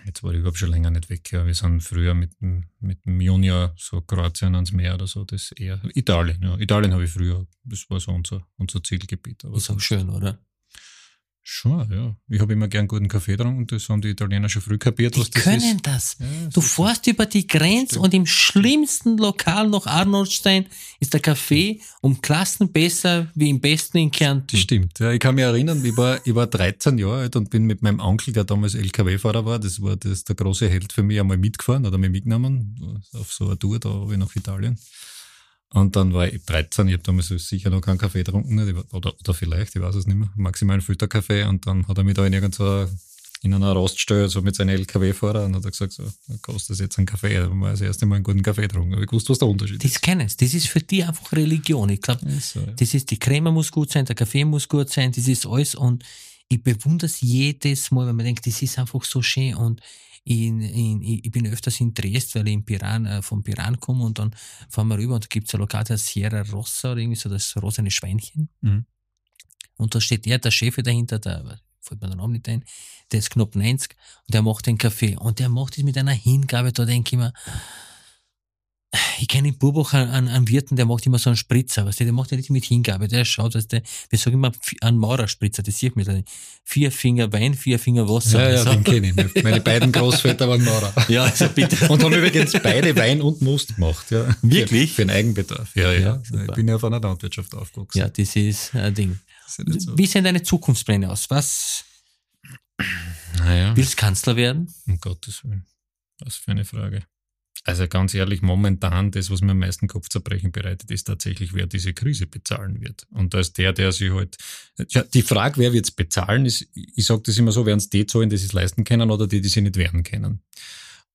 Jetzt war ich überhaupt schon länger nicht weg. Ja. Wir sind früher mit, mit dem Junior so Kroatien ans Meer oder so. Das eher Italien. Ja. Italien habe ich früher, das war so unser, unser Zielgebiet. Aber ist auch schön, oder? Schon, ja. Ich habe immer gern guten Kaffee getrunken, das haben die Italiener schon früh kapiert, was die das können das. Ja, du fährst über die Grenze und im schlimmsten Lokal nach Arnoldstein ist der Kaffee um Klassen besser wie im besten in Kärnten. Das stimmt, ja. Ich kann mich erinnern, ich war, ich war 13 Jahre alt und bin mit meinem Onkel, der damals LKW-Fahrer war, das war das, der große Held für mich, einmal mitgefahren oder mich mitgenommen auf so eine Tour da nach Italien. Und dann war ich 13, ich habe damals sicher noch keinen Kaffee getrunken, oder, oder vielleicht, ich weiß es nicht mehr, maximal einen Filterkaffee. Und dann hat er mich da in irgendeiner in einer Roststelle so mit seinem LKW-Fahrer und hat er gesagt, so, kostet das jetzt einen Kaffee. Da haben wir das erste Mal einen guten Kaffee getrunken. Aber ich wusste, was der Unterschied ist. Das kennen sie. Das ist für die einfach Religion. Ich glaube, so, ja. das ist, die Creme muss gut sein, der Kaffee muss gut sein, das ist alles. Und ich bewundere es jedes Mal, wenn man denkt, das ist einfach so schön. Und in, in, ich bin öfters in Dresden, weil ich in Piran, äh, vom Piran komme und dann fahren wir rüber und da gibt es ein Lokal, der Sierra Rossa oder irgendwie so das rosane Schweinchen. Mhm. Und da steht er, der Chef dahinter, der fällt mir der Name nicht ein, der ist knapp 90 und der macht den Kaffee. Und der macht das mit einer Hingabe, da denke ich mir, ich kenne in Burbach einen, einen Wirten, der macht immer so einen Spritzer, weißt du, der macht ja nicht mit Hingabe, der schaut, dass der, wir sagen immer einen Maurerspritzer, das sieht man dann. Vier Finger Wein, vier Finger Wasser. Ja, ja, also. den kenne ich. Meine beiden Großväter waren Maurer. Ja, also bitte. Und haben übrigens beide Wein und Most gemacht, ja. Wirklich? Für, für den Eigenbedarf. Ja, ja. ja ich bin ja auf einer Landwirtschaft aufgewachsen. Ja, das ist ein Ding. Ist so. Wie sehen deine Zukunftspläne aus? Was? Naja. Willst Kanzler werden? Um Gottes Willen. Was für eine Frage. Also ganz ehrlich, momentan das, was mir am meisten Kopfzerbrechen bereitet, ist tatsächlich, wer diese Krise bezahlen wird. Und da ist der, der sich halt, ja, die Frage, wer wird es bezahlen, ist, ich sage das immer so, werden es die zahlen, die es leisten können oder die, die sie nicht werden können.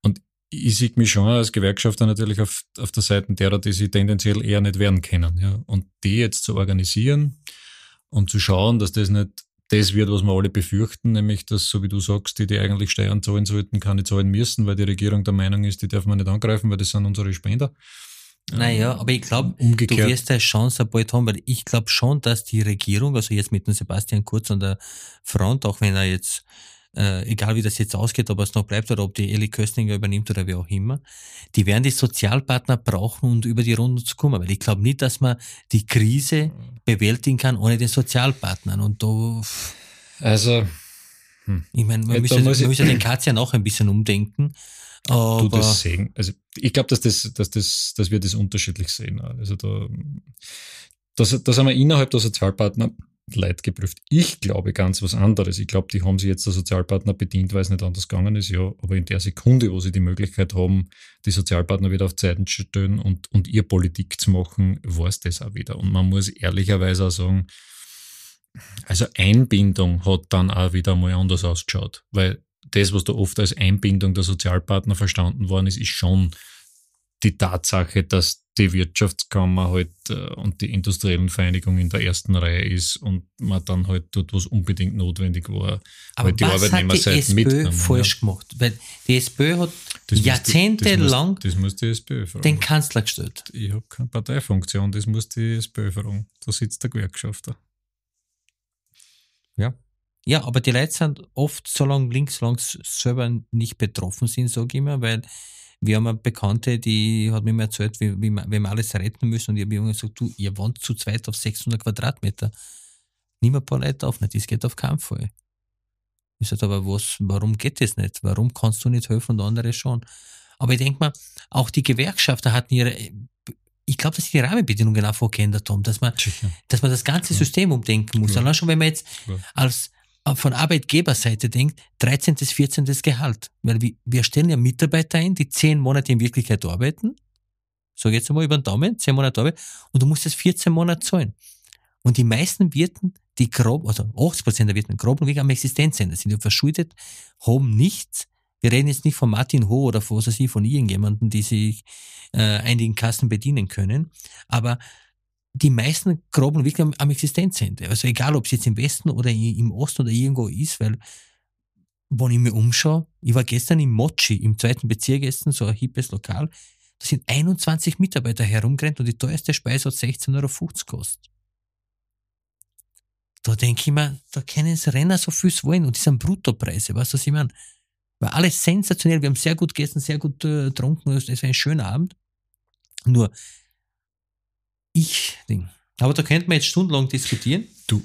Und ich sehe mich schon als Gewerkschafter natürlich auf, auf der Seite derer, die sie tendenziell eher nicht werden können. Ja. Und die jetzt zu organisieren und zu schauen, dass das nicht das wird, was wir alle befürchten, nämlich dass, so wie du sagst, die, die eigentlich Steuern zahlen sollten, keine zahlen müssen, weil die Regierung der Meinung ist, die darf man nicht angreifen, weil das sind unsere Spender. Naja, aber ich glaube, du wirst eine Chance bald haben, weil ich glaube schon, dass die Regierung, also jetzt mit dem Sebastian Kurz an der Front, auch wenn er jetzt, äh, egal wie das jetzt ausgeht, ob es noch bleibt oder ob die Eli Köstinger übernimmt oder wie auch immer, die werden die Sozialpartner brauchen, um über die Runde zu kommen, weil ich glaube nicht, dass man die Krise bewältigen kann ohne den Sozialpartnern und da... Also... Hm. Ich meine, man, müsste, man müsste den Katz ja noch ein bisschen umdenken. Aber du das sehen. Also ich glaube, dass, das, dass, das, dass wir das unterschiedlich sehen. Also da, das, das haben wir innerhalb der Sozialpartner Leid geprüft. Ich glaube ganz was anderes. Ich glaube, die haben sich jetzt der Sozialpartner bedient, weil es nicht anders gegangen ist, ja. Aber in der Sekunde, wo sie die Möglichkeit haben, die Sozialpartner wieder auf Zeiten zu stellen und, und ihr Politik zu machen, war es das auch wieder. Und man muss ehrlicherweise auch sagen, also Einbindung hat dann auch wieder mal anders ausgeschaut, weil das, was da oft als Einbindung der Sozialpartner verstanden worden ist, ist schon die Tatsache, dass die Wirtschaftskammer halt äh, und die industriellen Vereinigung in der ersten Reihe ist und man dann halt dort, was unbedingt notwendig war, Aber halt die Arbeitnehmerseite mitgenommen. falsch ja. gemacht? Weil die SPÖ hat das jahrzehntelang das muss, das muss die SPÖ fragen. den Kanzler gestellt. Ich habe keine Parteifunktion, das muss die SPÖ fragen. Da sitzt der Gewerkschafter. Ja. Ja, aber die Leute sind oft so lange links, so lange selber nicht betroffen sind, sage ich immer, weil wir haben eine Bekannte, die hat mir mal erzählt, wie, wie, wie wir alles retten müssen und ich habe ihr gesagt, du, ihr wohnt zu zweit auf 600 Quadratmeter. Nimm ein paar Leute auf, nicht, das geht auf keinen Fall. Ich sage, aber was, warum geht das nicht? Warum kannst du nicht helfen und andere schon? Aber ich denke mal, auch die Gewerkschafter hatten ihre, ich glaube, dass sie die Rahmenbedingungen auch geändert haben, dass man, dass man das ganze System umdenken muss. Ja. Allein schon, wenn man jetzt ja. als von Arbeitgeberseite denkt, 13. bis 14. Gehalt. Weil wir stellen ja Mitarbeiter ein, die zehn Monate in Wirklichkeit arbeiten. So jetzt einmal über den Daumen, zehn Monate Arbeit, und du musst das 14 Monate zahlen. Und die meisten Wirten, die grob, also 80 Prozent der Wirten, grob und wegen am Existenzende sind ja verschuldet, haben nichts. Wir reden jetzt nicht von Martin Ho oder von, was weiß ich, von irgendjemanden, die sich äh, einigen Kassen bedienen können. Aber die meisten graben wirklich am, am Existenzende. Also egal, ob es jetzt im Westen oder im Osten oder irgendwo ist, weil wenn ich mir umschaue, ich war gestern im Mochi, im zweiten Bezirk gestern, so ein hippes Lokal, da sind 21 Mitarbeiter herumgerannt und die teuerste Speise hat 16,50 Euro gekostet. Da denke ich mir, da können sie Renner so viel wollen und das sind Bruttopreise, weißt du, was ich meine? War alles sensationell, wir haben sehr gut gegessen, sehr gut äh, getrunken, es war ein schöner Abend. Nur, ich-Ding. Aber da könnte man jetzt stundenlang diskutieren. Du,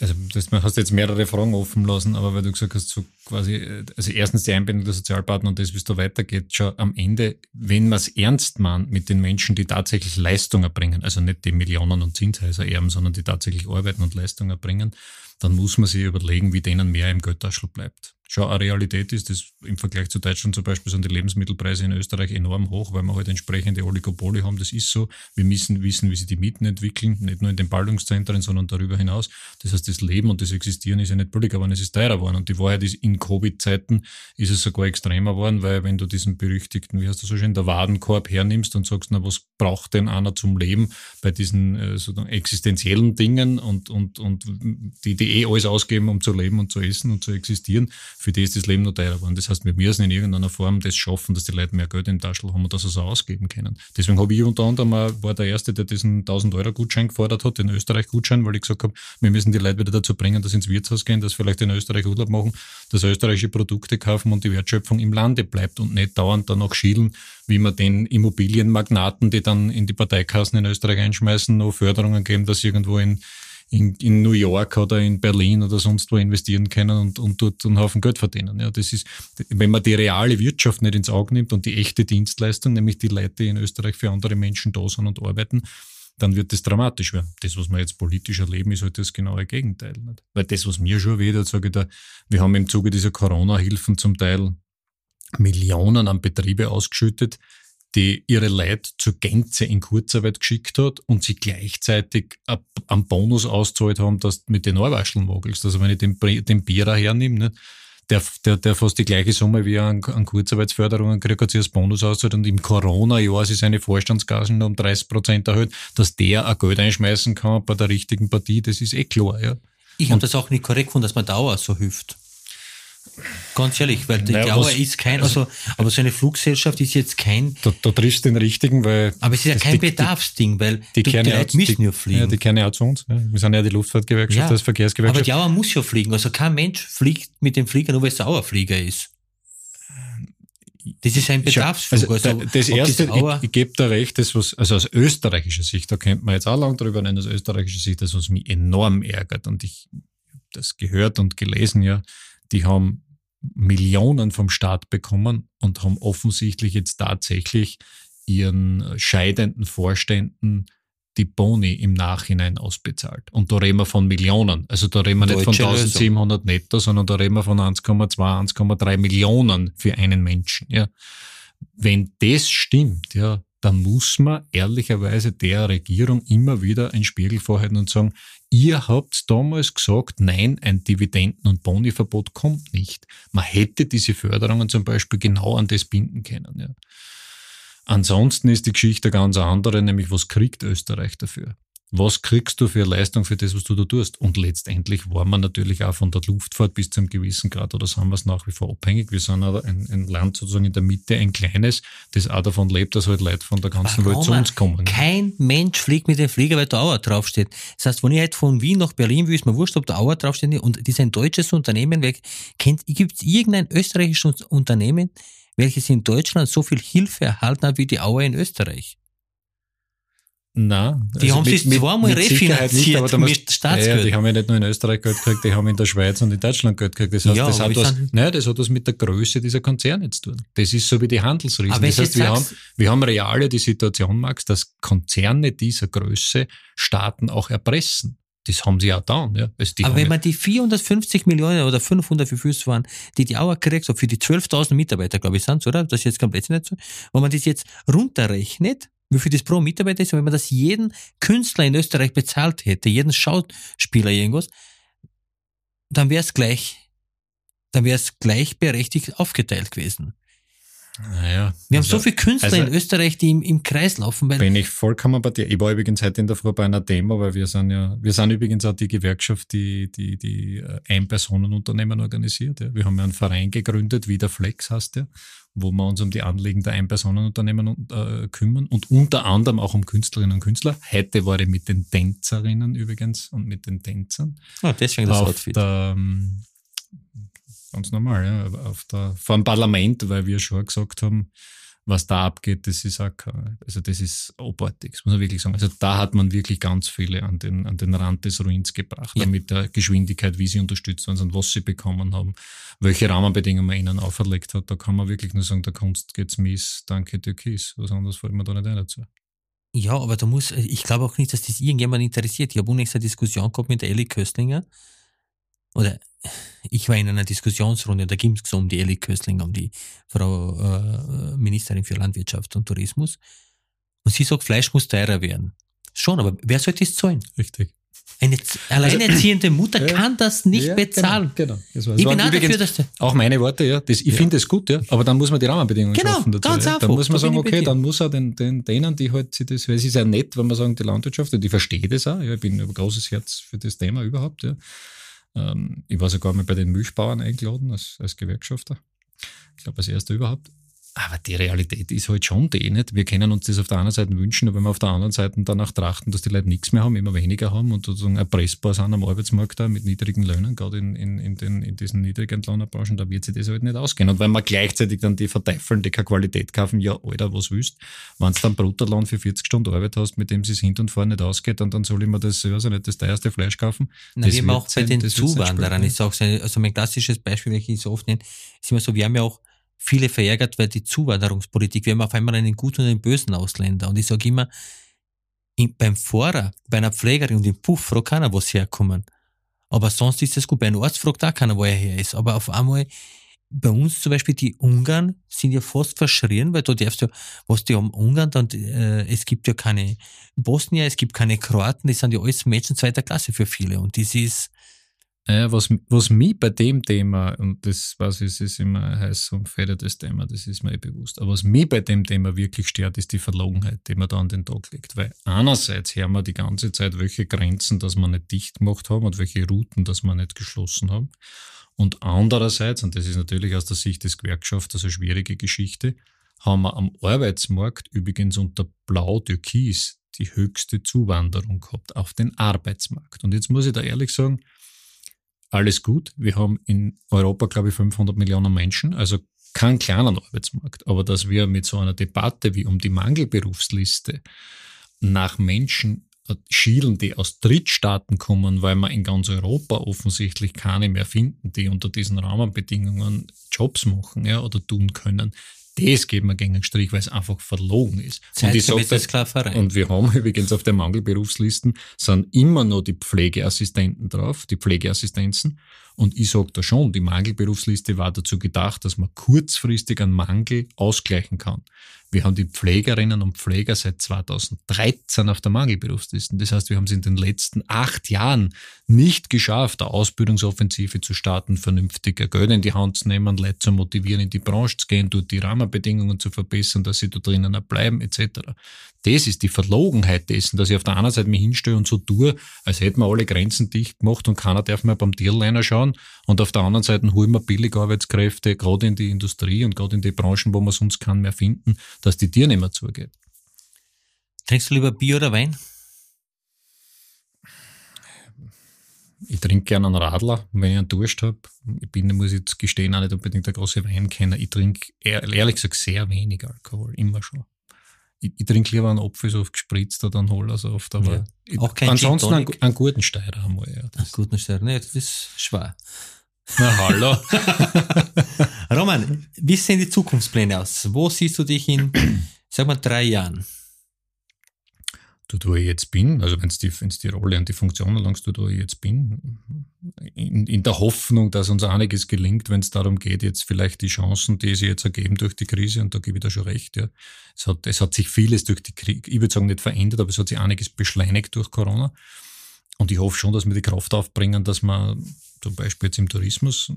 also das hast jetzt mehrere Fragen offen lassen, aber weil du gesagt hast, so quasi, also erstens die Einbindung der Sozialpartner und das, wie es da weitergeht, schon am Ende, wenn man es ernst meint mit den Menschen, die tatsächlich Leistung erbringen, also nicht die Millionen und Zinshäuser erben, sondern die tatsächlich arbeiten und Leistung erbringen, dann muss man sich überlegen, wie denen mehr im Geldtaschel bleibt schon eine Realität ist. Das im Vergleich zu Deutschland zum Beispiel sind die Lebensmittelpreise in Österreich enorm hoch, weil wir halt entsprechende Oligopole haben. Das ist so. Wir müssen wissen, wie sich die Mieten entwickeln, nicht nur in den Ballungszentren, sondern darüber hinaus. Das heißt, das Leben und das Existieren ist ja nicht billiger geworden, es ist teurer geworden. Und die Wahrheit ist, in Covid-Zeiten ist es sogar extremer geworden, weil wenn du diesen berüchtigten, wie heißt das so schön, der Wadenkorb hernimmst und sagst, na, was braucht denn einer zum Leben bei diesen äh, sozusagen existenziellen Dingen und, und, und die, die eh alles ausgeben, um zu leben und zu essen und zu existieren, für die ist das Leben noch teurer geworden. Das heißt, wir müssen in irgendeiner Form das schaffen, dass die Leute mehr Geld im Taschel haben und das also ausgeben können. Deswegen habe ich unter anderem auch, war der Erste, der diesen 1000 Euro Gutschein gefordert hat, den Österreich-Gutschein, weil ich gesagt habe, wir müssen die Leute wieder dazu bringen, dass sie ins Wirtshaus gehen, dass vielleicht in Österreich Urlaub machen, dass österreichische Produkte kaufen und die Wertschöpfung im Lande bleibt und nicht dauernd danach schielen, wie man den Immobilienmagnaten, die dann in die Parteikassen in Österreich einschmeißen, noch Förderungen geben, dass sie irgendwo in in, in New York oder in Berlin oder sonst wo investieren können und, und dort einen Haufen Geld verdienen. Ja, das ist, wenn man die reale Wirtschaft nicht ins Auge nimmt und die echte Dienstleistung, nämlich die Leute, die in Österreich für andere Menschen da sind und arbeiten, dann wird das dramatisch werden. Das, was wir jetzt politisch erleben, ist halt das genaue Gegenteil. Nicht? Weil das, was mir schon wieder sage ich da, wir haben im Zuge dieser Corona-Hilfen zum Teil Millionen an Betriebe ausgeschüttet, die ihre Leute zur Gänze in Kurzarbeit geschickt hat und sie gleichzeitig einen Bonus auszahlt haben, dass mit den Neuwascheln. Also wenn ich den, den Bierer hernehme, ne, der, der, der fast die gleiche Summe wie an, an Kurzarbeitsförderungen kriegt, hat sich als Bonus auszahlt und im Corona-Jahr sich seine Vorstandsgassen um 30 Prozent erhöht, dass der ein Geld einschmeißen kann bei der richtigen Partie, das ist eh klar, ja. Ich habe das auch nicht korrekt gefunden, dass man Dauer so hilft. Ganz ehrlich, weil die Naja, Dauer was- ist kein, also, aber so eine Fluggesellschaft ist jetzt kein, Da, da triffst du den richtigen, weil. aber es ist ja das- kein die- Bedarfsding, weil Die, die, die, die Leute müssen die, ja fliegen. Ja, die kehren ja auch zu uns. Ja. Wir sind ja die Luftfahrtgewerkschaft, Ja, aber Verkehrsgewerkschaft. die Auer muss ja fliegen. Also kein Mensch fliegt mit dem Flieger, nur weil es ein Auerflieger ist. Das ist ein Bedarfsflug. Also, Also, da- das erste, Auer, ich, ich gebe da recht, das was, also aus österreichischer Sicht, da könnte man jetzt auch lang drüber nennen, aus österreichischer Sicht, das was mich enorm ärgert und ich hab das gehört und gelesen, ja, die haben Millionen vom Staat bekommen und haben offensichtlich jetzt tatsächlich ihren scheidenden Vorständen die Boni im Nachhinein ausbezahlt. Und da reden wir von Millionen. Also da reden wir nicht von Deutsche Lösung. 1700 netto, sondern da reden wir von 1,2, 1,3 Millionen für einen Menschen. Ja. Wenn das stimmt, ja, dann muss man ehrlicherweise der Regierung immer wieder einen Spiegel vorhalten und sagen, ihr habt damals gesagt, nein, ein Dividenden- und Boniverbot kommt nicht. Man hätte diese Förderungen zum Beispiel genau an das binden können. Ja. Ansonsten ist die Geschichte ganz andere, nämlich was kriegt Österreich dafür? Was kriegst du für Leistung für das, was du da tust? Und letztendlich war man natürlich auch von der Luftfahrt bis zu einem gewissen Grad, oder sind wir es nach wie vor abhängig. Wir sind ein, ein Land sozusagen in der Mitte, ein kleines, das auch davon lebt, dass halt Leute von der ganzen Welt zu uns kommen. Kein Mensch fliegt mit dem Flieger, weil der Auer draufsteht. Das heißt, wenn ich halt von Wien nach Berlin will, ist mir wurscht, ob der Auer draufsteht und das ist ein deutsches Unternehmen. Gibt es irgendein österreichisches Unternehmen, welches in Deutschland so viel Hilfe erhalten hat wie die Auer in Österreich? Nein, Die haben sich zweimal Sicherheit nicht, refinanziert aber mit Staatsgeld. Ja, die haben ja nicht nur in Österreich Geld gekriegt, die haben in der Schweiz und in Deutschland Geld gekriegt. Das heißt, Ja, das, hat was, nein, das hat was mit der Größe dieser Konzerne zu tun. Das ist so wie die Handelsriesen. Aber das heißt, wir haben, wir haben reale die Situation, Max, dass Konzerne dieser Größe Staaten auch erpressen. Das haben sie auch getan. Ja. Also Aber wenn man die 450 Millionen oder 500, wie viel es waren, die die Auer kriegt, so für die 12.000 Mitarbeiter, glaube ich, sind oder? Das ist jetzt komplett nicht so. Wenn man das jetzt runterrechnet, wie viel das pro Mitarbeiter ist, und wenn man das jeden Künstler in Österreich bezahlt hätte, jeden Schauspieler irgendwas, dann wäre es gleich, dann wäre es gleichberechtigt aufgeteilt gewesen. Naja, Wir haben also- so viele Künstler also- in Österreich, die im, im Kreis laufen, Bin ich vollkommen bei dir. Ich war übrigens heute in der Früh bei einer Demo, weil wir sind ja, wir sind übrigens auch die Gewerkschaft, die die, die äh, Ein-Personen-Unternehmen organisiert. Ja. Wir haben ja einen Verein gegründet, wie der Flex heißt der, wo wir uns um die Anliegen der Ein-Personen-Unternehmen äh, kümmern und unter anderem auch um Künstlerinnen und Künstler. Heute war ich mit den Tänzerinnen übrigens und mit den Tänzern Ah, deswegen das auf Outfit. der, ähm, ganz normal, ja, auf der, vor dem Parlament, weil wir schon gesagt haben, was da abgeht, das ist auch, kein- also das ist abartig, das muss man wirklich sagen. Also da hat man wirklich ganz viele an den, an den Rand des Ruins gebracht, Ja. mit der Geschwindigkeit, wie sie unterstützt worden sind, was sie bekommen haben, welche Rahmenbedingungen man ihnen auferlegt hat. Da kann man wirklich nur sagen, der Kunst geht's mies, danke Türkis. Was anderes fällt mir da nicht ein dazu. Ja, aber da muss, ich glaube auch nicht, dass das irgendjemand interessiert. Ich habe unlängst eine Diskussion gehabt mit der Elli Köstlinger. Oder ich war in einer Diskussionsrunde, da ging es um die Elli Köstlinger, um die Frau äh, Ministerin für Landwirtschaft und Tourismus. Und sie sagt, Fleisch muss teurer werden. Schon, aber wer soll das zahlen? Richtig. Eine alleinerziehende Mutter Ja. kann das nicht Ja, bezahlen. Genau, genau. Ich bin auch dafür, dass Auch meine Worte, ja. Das, ich Ja. finde es gut, ja. Aber dann muss man die Rahmenbedingungen Genau, schaffen dazu. ganz einfach. Dann muss man Da sagen, okay, dann muss er den, den, denen, die halt sich das, weil es ist ja nett, wenn man sagen, die Landwirtschaft, und ich verstehe das auch, ja, ich bin ein großes Herz für das Thema überhaupt, ja. Ähm, ich war sogar mal bei den Milchbauern eingeladen als, als Gewerkschafter. Ich glaube, als erster überhaupt. Aber die Realität ist halt schon die nicht. Wir können uns das auf der einen Seite wünschen, aber wenn wir auf der anderen Seite danach trachten, dass die Leute nichts mehr haben, immer weniger haben und sozusagen erpressbar sind am Arbeitsmarkt da mit niedrigen Löhnen, gerade in, in, in, den, in diesen niedrigen Branchen, da wird sich das halt nicht ausgehen. Und wenn wir gleichzeitig dann die verteifeln, die keine Qualität kaufen, ja, Alter, was willst wenn du dann Bruttolohn für 40 Stunden Arbeit hast, mit dem es hin und vor nicht ausgeht, dann, dann soll ich mir das, also nicht das teuerste Fleisch kaufen. Na, Das wie immer wird auch bei sein- den Zuwanderern. Ich sage so, also mein klassisches Beispiel, welches ich so oft nenne, ist immer so, wir haben ja auch viele verärgert, weil die Zuwanderungspolitik, wir haben auf einmal einen guten und einen bösen Ausländer. Und ich sage immer, in, beim Fahrer, bei einer Pflegerin und im Puff fragt keiner, wo sie herkommen. Aber sonst ist es gut. Bei einem Arzt fragt auch keiner, wo er her ist. Aber auf einmal, bei uns zum Beispiel, die Ungarn sind ja fast verschrien, weil du darfst ja, was die haben, Ungarn, dann, äh, es gibt ja keine Bosnier, es gibt keine Kroaten, die sind ja alles Menschen zweiter Klasse für viele. Und das ist, Ja, was, was mich bei dem Thema, und das ich, es ist immer heiß und federtes Thema, das ist mir eh bewusst, aber was mich bei dem Thema wirklich stört, ist die Verlogenheit, die man da an den Tag legt. Weil einerseits hören wir die ganze Zeit, welche Grenzen, dass wir nicht dicht gemacht haben und welche Routen, dass wir nicht geschlossen haben. Und andererseits, und das ist natürlich aus der Sicht des Gewerkschafters eine schwierige Geschichte, haben wir am Arbeitsmarkt übrigens unter Blau-Türkis die höchste Zuwanderung gehabt auf den Arbeitsmarkt. Und jetzt muss ich da ehrlich sagen, alles gut. Wir haben in Europa, glaube ich, 500 Millionen Menschen, also keinen kleinen Arbeitsmarkt. Aber dass wir mit so einer Debatte wie um die Mangelberufsliste nach Menschen schielen, die aus Drittstaaten kommen, weil wir in ganz Europa offensichtlich keine mehr finden, die unter diesen Rahmenbedingungen Jobs machen ja, oder tun können das geht mir gegen den Strich, weil es einfach verlogen ist. Und, ich sag, und wir haben übrigens auf der Mangelberufslisten sind immer noch die Pflegeassistenten drauf, die Pflegeassistenzen. Und ich sage da schon, die Mangelberufsliste war dazu gedacht, dass man kurzfristig einen Mangel ausgleichen kann. Wir haben die Pflegerinnen und Pfleger seit 2013 auf der Mangelberufsliste. Das heißt, wir haben es in den letzten acht Jahren nicht geschafft, eine Ausbildungsoffensive zu starten, vernünftiger Geld in die Hand zu nehmen, Leute zu motivieren, in die Branche zu gehen, dort die Rahmenbedingungen zu verbessern, dass sie da drinnen bleiben, etc. Das ist die Verlogenheit dessen, dass ich auf der einen Seite mich hinstelle und so tue, als hätten wir alle Grenzen dicht gemacht und keiner darf mehr beim Tierliner schauen. Und auf der anderen Seite holen wir billige Arbeitskräfte, gerade in die Industrie und gerade in die Branchen, wo wir sonst keinen mehr finden, dass die Tier nicht mehr zugeht. Trinkst du lieber Bier oder Wein? Ich trinke gerne einen Radler, wenn ich einen Durst habe. Ich bin, muss ich jetzt gestehen, auch nicht unbedingt der große Weinkenner. Ich trinke ehrlich gesagt sehr wenig Alkohol, immer schon ich, ich trinke lieber einen Apfelsaft gespritzt oder einen Hollersaft, aber ja. auch kein ansonsten einen, einen, guten Steirer einmal. Ja, einen guten Steirer, ne, das ist schwer. Na hallo. Roman, wie sehen die Zukunftspläne aus? Wo siehst du dich in, sag mal, drei Jahren? Dort, wo ich jetzt bin, also wenn es die, die Rolle und die Funktion erlangst, dort, wo ich jetzt bin, in, in der Hoffnung, dass uns einiges gelingt, wenn es darum geht, jetzt vielleicht die Chancen, die sich jetzt ergeben durch die Krise, und da gebe ich da schon recht, ja. Es hat, es hat sich vieles durch die Krise, ich würde sagen, nicht verändert, aber es hat sich einiges beschleunigt durch Corona. Und ich hoffe schon, dass wir die Kraft aufbringen, dass man zum Beispiel jetzt im Tourismus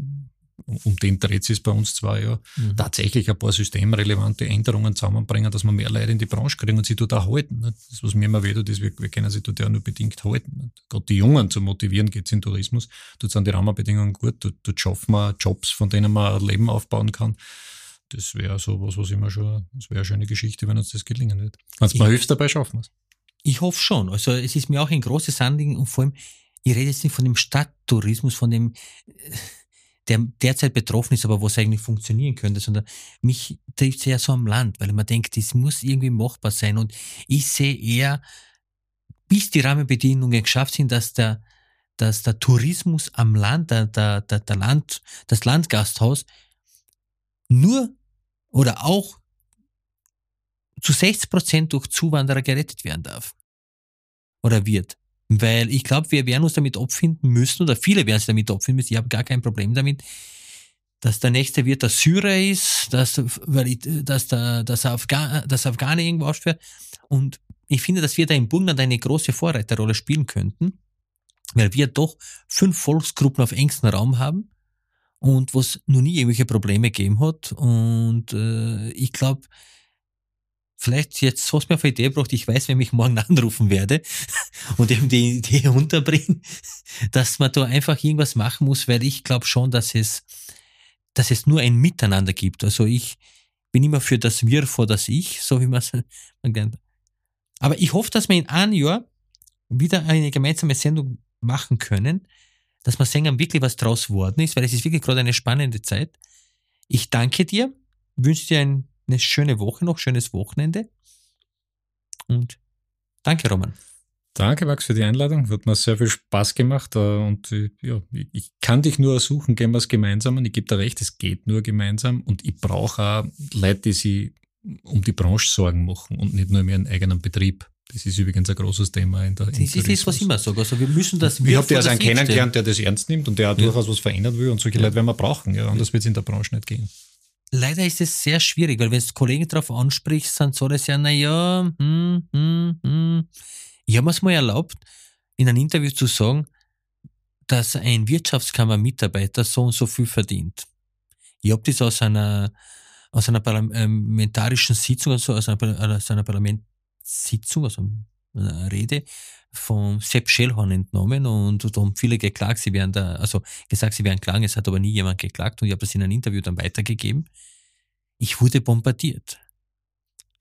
um den dreht es bei uns zwar ja, mhm. tatsächlich ein paar systemrelevante Änderungen zusammenbringen, dass wir mehr Leute in die Branche kriegen und sie dort auch halten. Das, was mir immer weh tut, ist, wir, wir können sie dort ja nur bedingt halten. Gerade die Jungen zu motivieren geht es in Tourismus. Dort sind die Rahmenbedingungen gut, dort, dort schaffen wir Jobs, von denen man ein Leben aufbauen kann. Das wäre so was, was immer schon, das wäre eine schöne Geschichte, wenn uns das gelingen wird. Wenn es mal hilft, dabei schaffen wir es. Ich hoffe schon. Also es ist mir auch ein großes Anliegen und vor allem, ich rede jetzt nicht von dem Stadttourismus, von dem der derzeit betroffen ist, aber was eigentlich funktionieren könnte, sondern mich trifft es eher so am Land, weil man denkt, das muss irgendwie machbar sein. Und ich sehe eher, bis die Rahmenbedingungen geschafft sind, dass der, dass der Tourismus am Land, der, der, der, der Land, das Landgasthaus nur oder auch zu 60 Prozent durch Zuwanderer gerettet werden darf. Oder wird. Weil ich glaube, wir werden uns damit abfinden müssen, oder viele werden sich damit abfinden müssen, ich habe gar kein Problem damit, dass der nächste Wirt der Syrer ist, dass, weil ich, dass der, dass Afghan, dass Afghaner irgendwo ausführt. Und ich finde, dass wir da im Burgenland eine große Vorreiterrolle spielen könnten, weil wir doch fünf Volksgruppen auf engstem Raum haben und was noch nie irgendwelche Probleme gegeben hat. Und äh, ich glaube, vielleicht jetzt hast du mir auf eine Idee gebracht, ich weiß, wer mich morgen anrufen werde und eben die Idee unterbringen, dass man da einfach irgendwas machen muss, weil ich glaube schon, dass es, dass es nur ein Miteinander gibt. Also ich bin immer für das Wir vor das Ich, so wie man es nennt. Aber ich hoffe, dass wir in einem Jahr wieder eine gemeinsame Sendung machen können, dass wir sehen, wirklich was draus geworden ist, weil es ist wirklich gerade eine spannende Zeit. Ich danke dir, wünsche dir ein eine schöne Woche noch, schönes Wochenende. Und danke, Roman. Danke, Max, für die Einladung. Hat mir sehr viel Spaß gemacht. Äh, und äh, ja, ich kann dich nur ersuchen, gehen wir es gemeinsam. Und ich gebe dir recht, es geht nur gemeinsam. Und ich brauche auch Leute, die sich um die Branche Sorgen machen und nicht nur um ihren eigenen Betrieb. Das ist übrigens ein großes Thema in der Das ist das, was ich immer sage. Also wir müssen das. Ich habe also einen kennengelernt, der das ernst nimmt und der auch ja. durchaus was verändern will. Und solche ja. Leute werden wir brauchen. Ja, anders ja. wird es in der Branche nicht gehen leider ist es sehr schwierig, weil wenn du Kollegen darauf ansprichst, dann so das ja, naja, hm, hm, hm. Ich habe mir es mal erlaubt, in einem Interview zu sagen, dass ein Wirtschaftskammermitarbeiter so und so viel verdient. Ich habe das aus einer, aus einer parlamentarischen Sitzung, also aus einer, aus einer Parlamentssitzung, also einer Rede von Sepp Schellhorn entnommen und da haben viele geklagt, sie werden da, also gesagt, sie werden klagen, es hat aber nie jemand geklagt und ich habe das in einem Interview dann weitergegeben. Ich wurde bombardiert.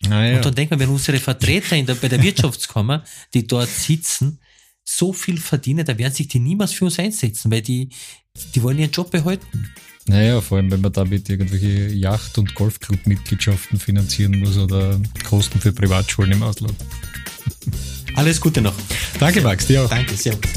Ja. Und dann denkt man, wenn unsere Vertreter in der, bei der Wirtschaftskammer, die dort sitzen, so viel verdienen, da werden sich die niemals für uns einsetzen, weil die, die wollen ihren Job behalten. Naja, vor allem, wenn man damit irgendwelche Yacht- und Golfclub-Mitgliedschaften finanzieren muss oder Kosten für Privatschulen im Ausland. Alles Gute noch. Danke, Max, dir auch. Danke, servus.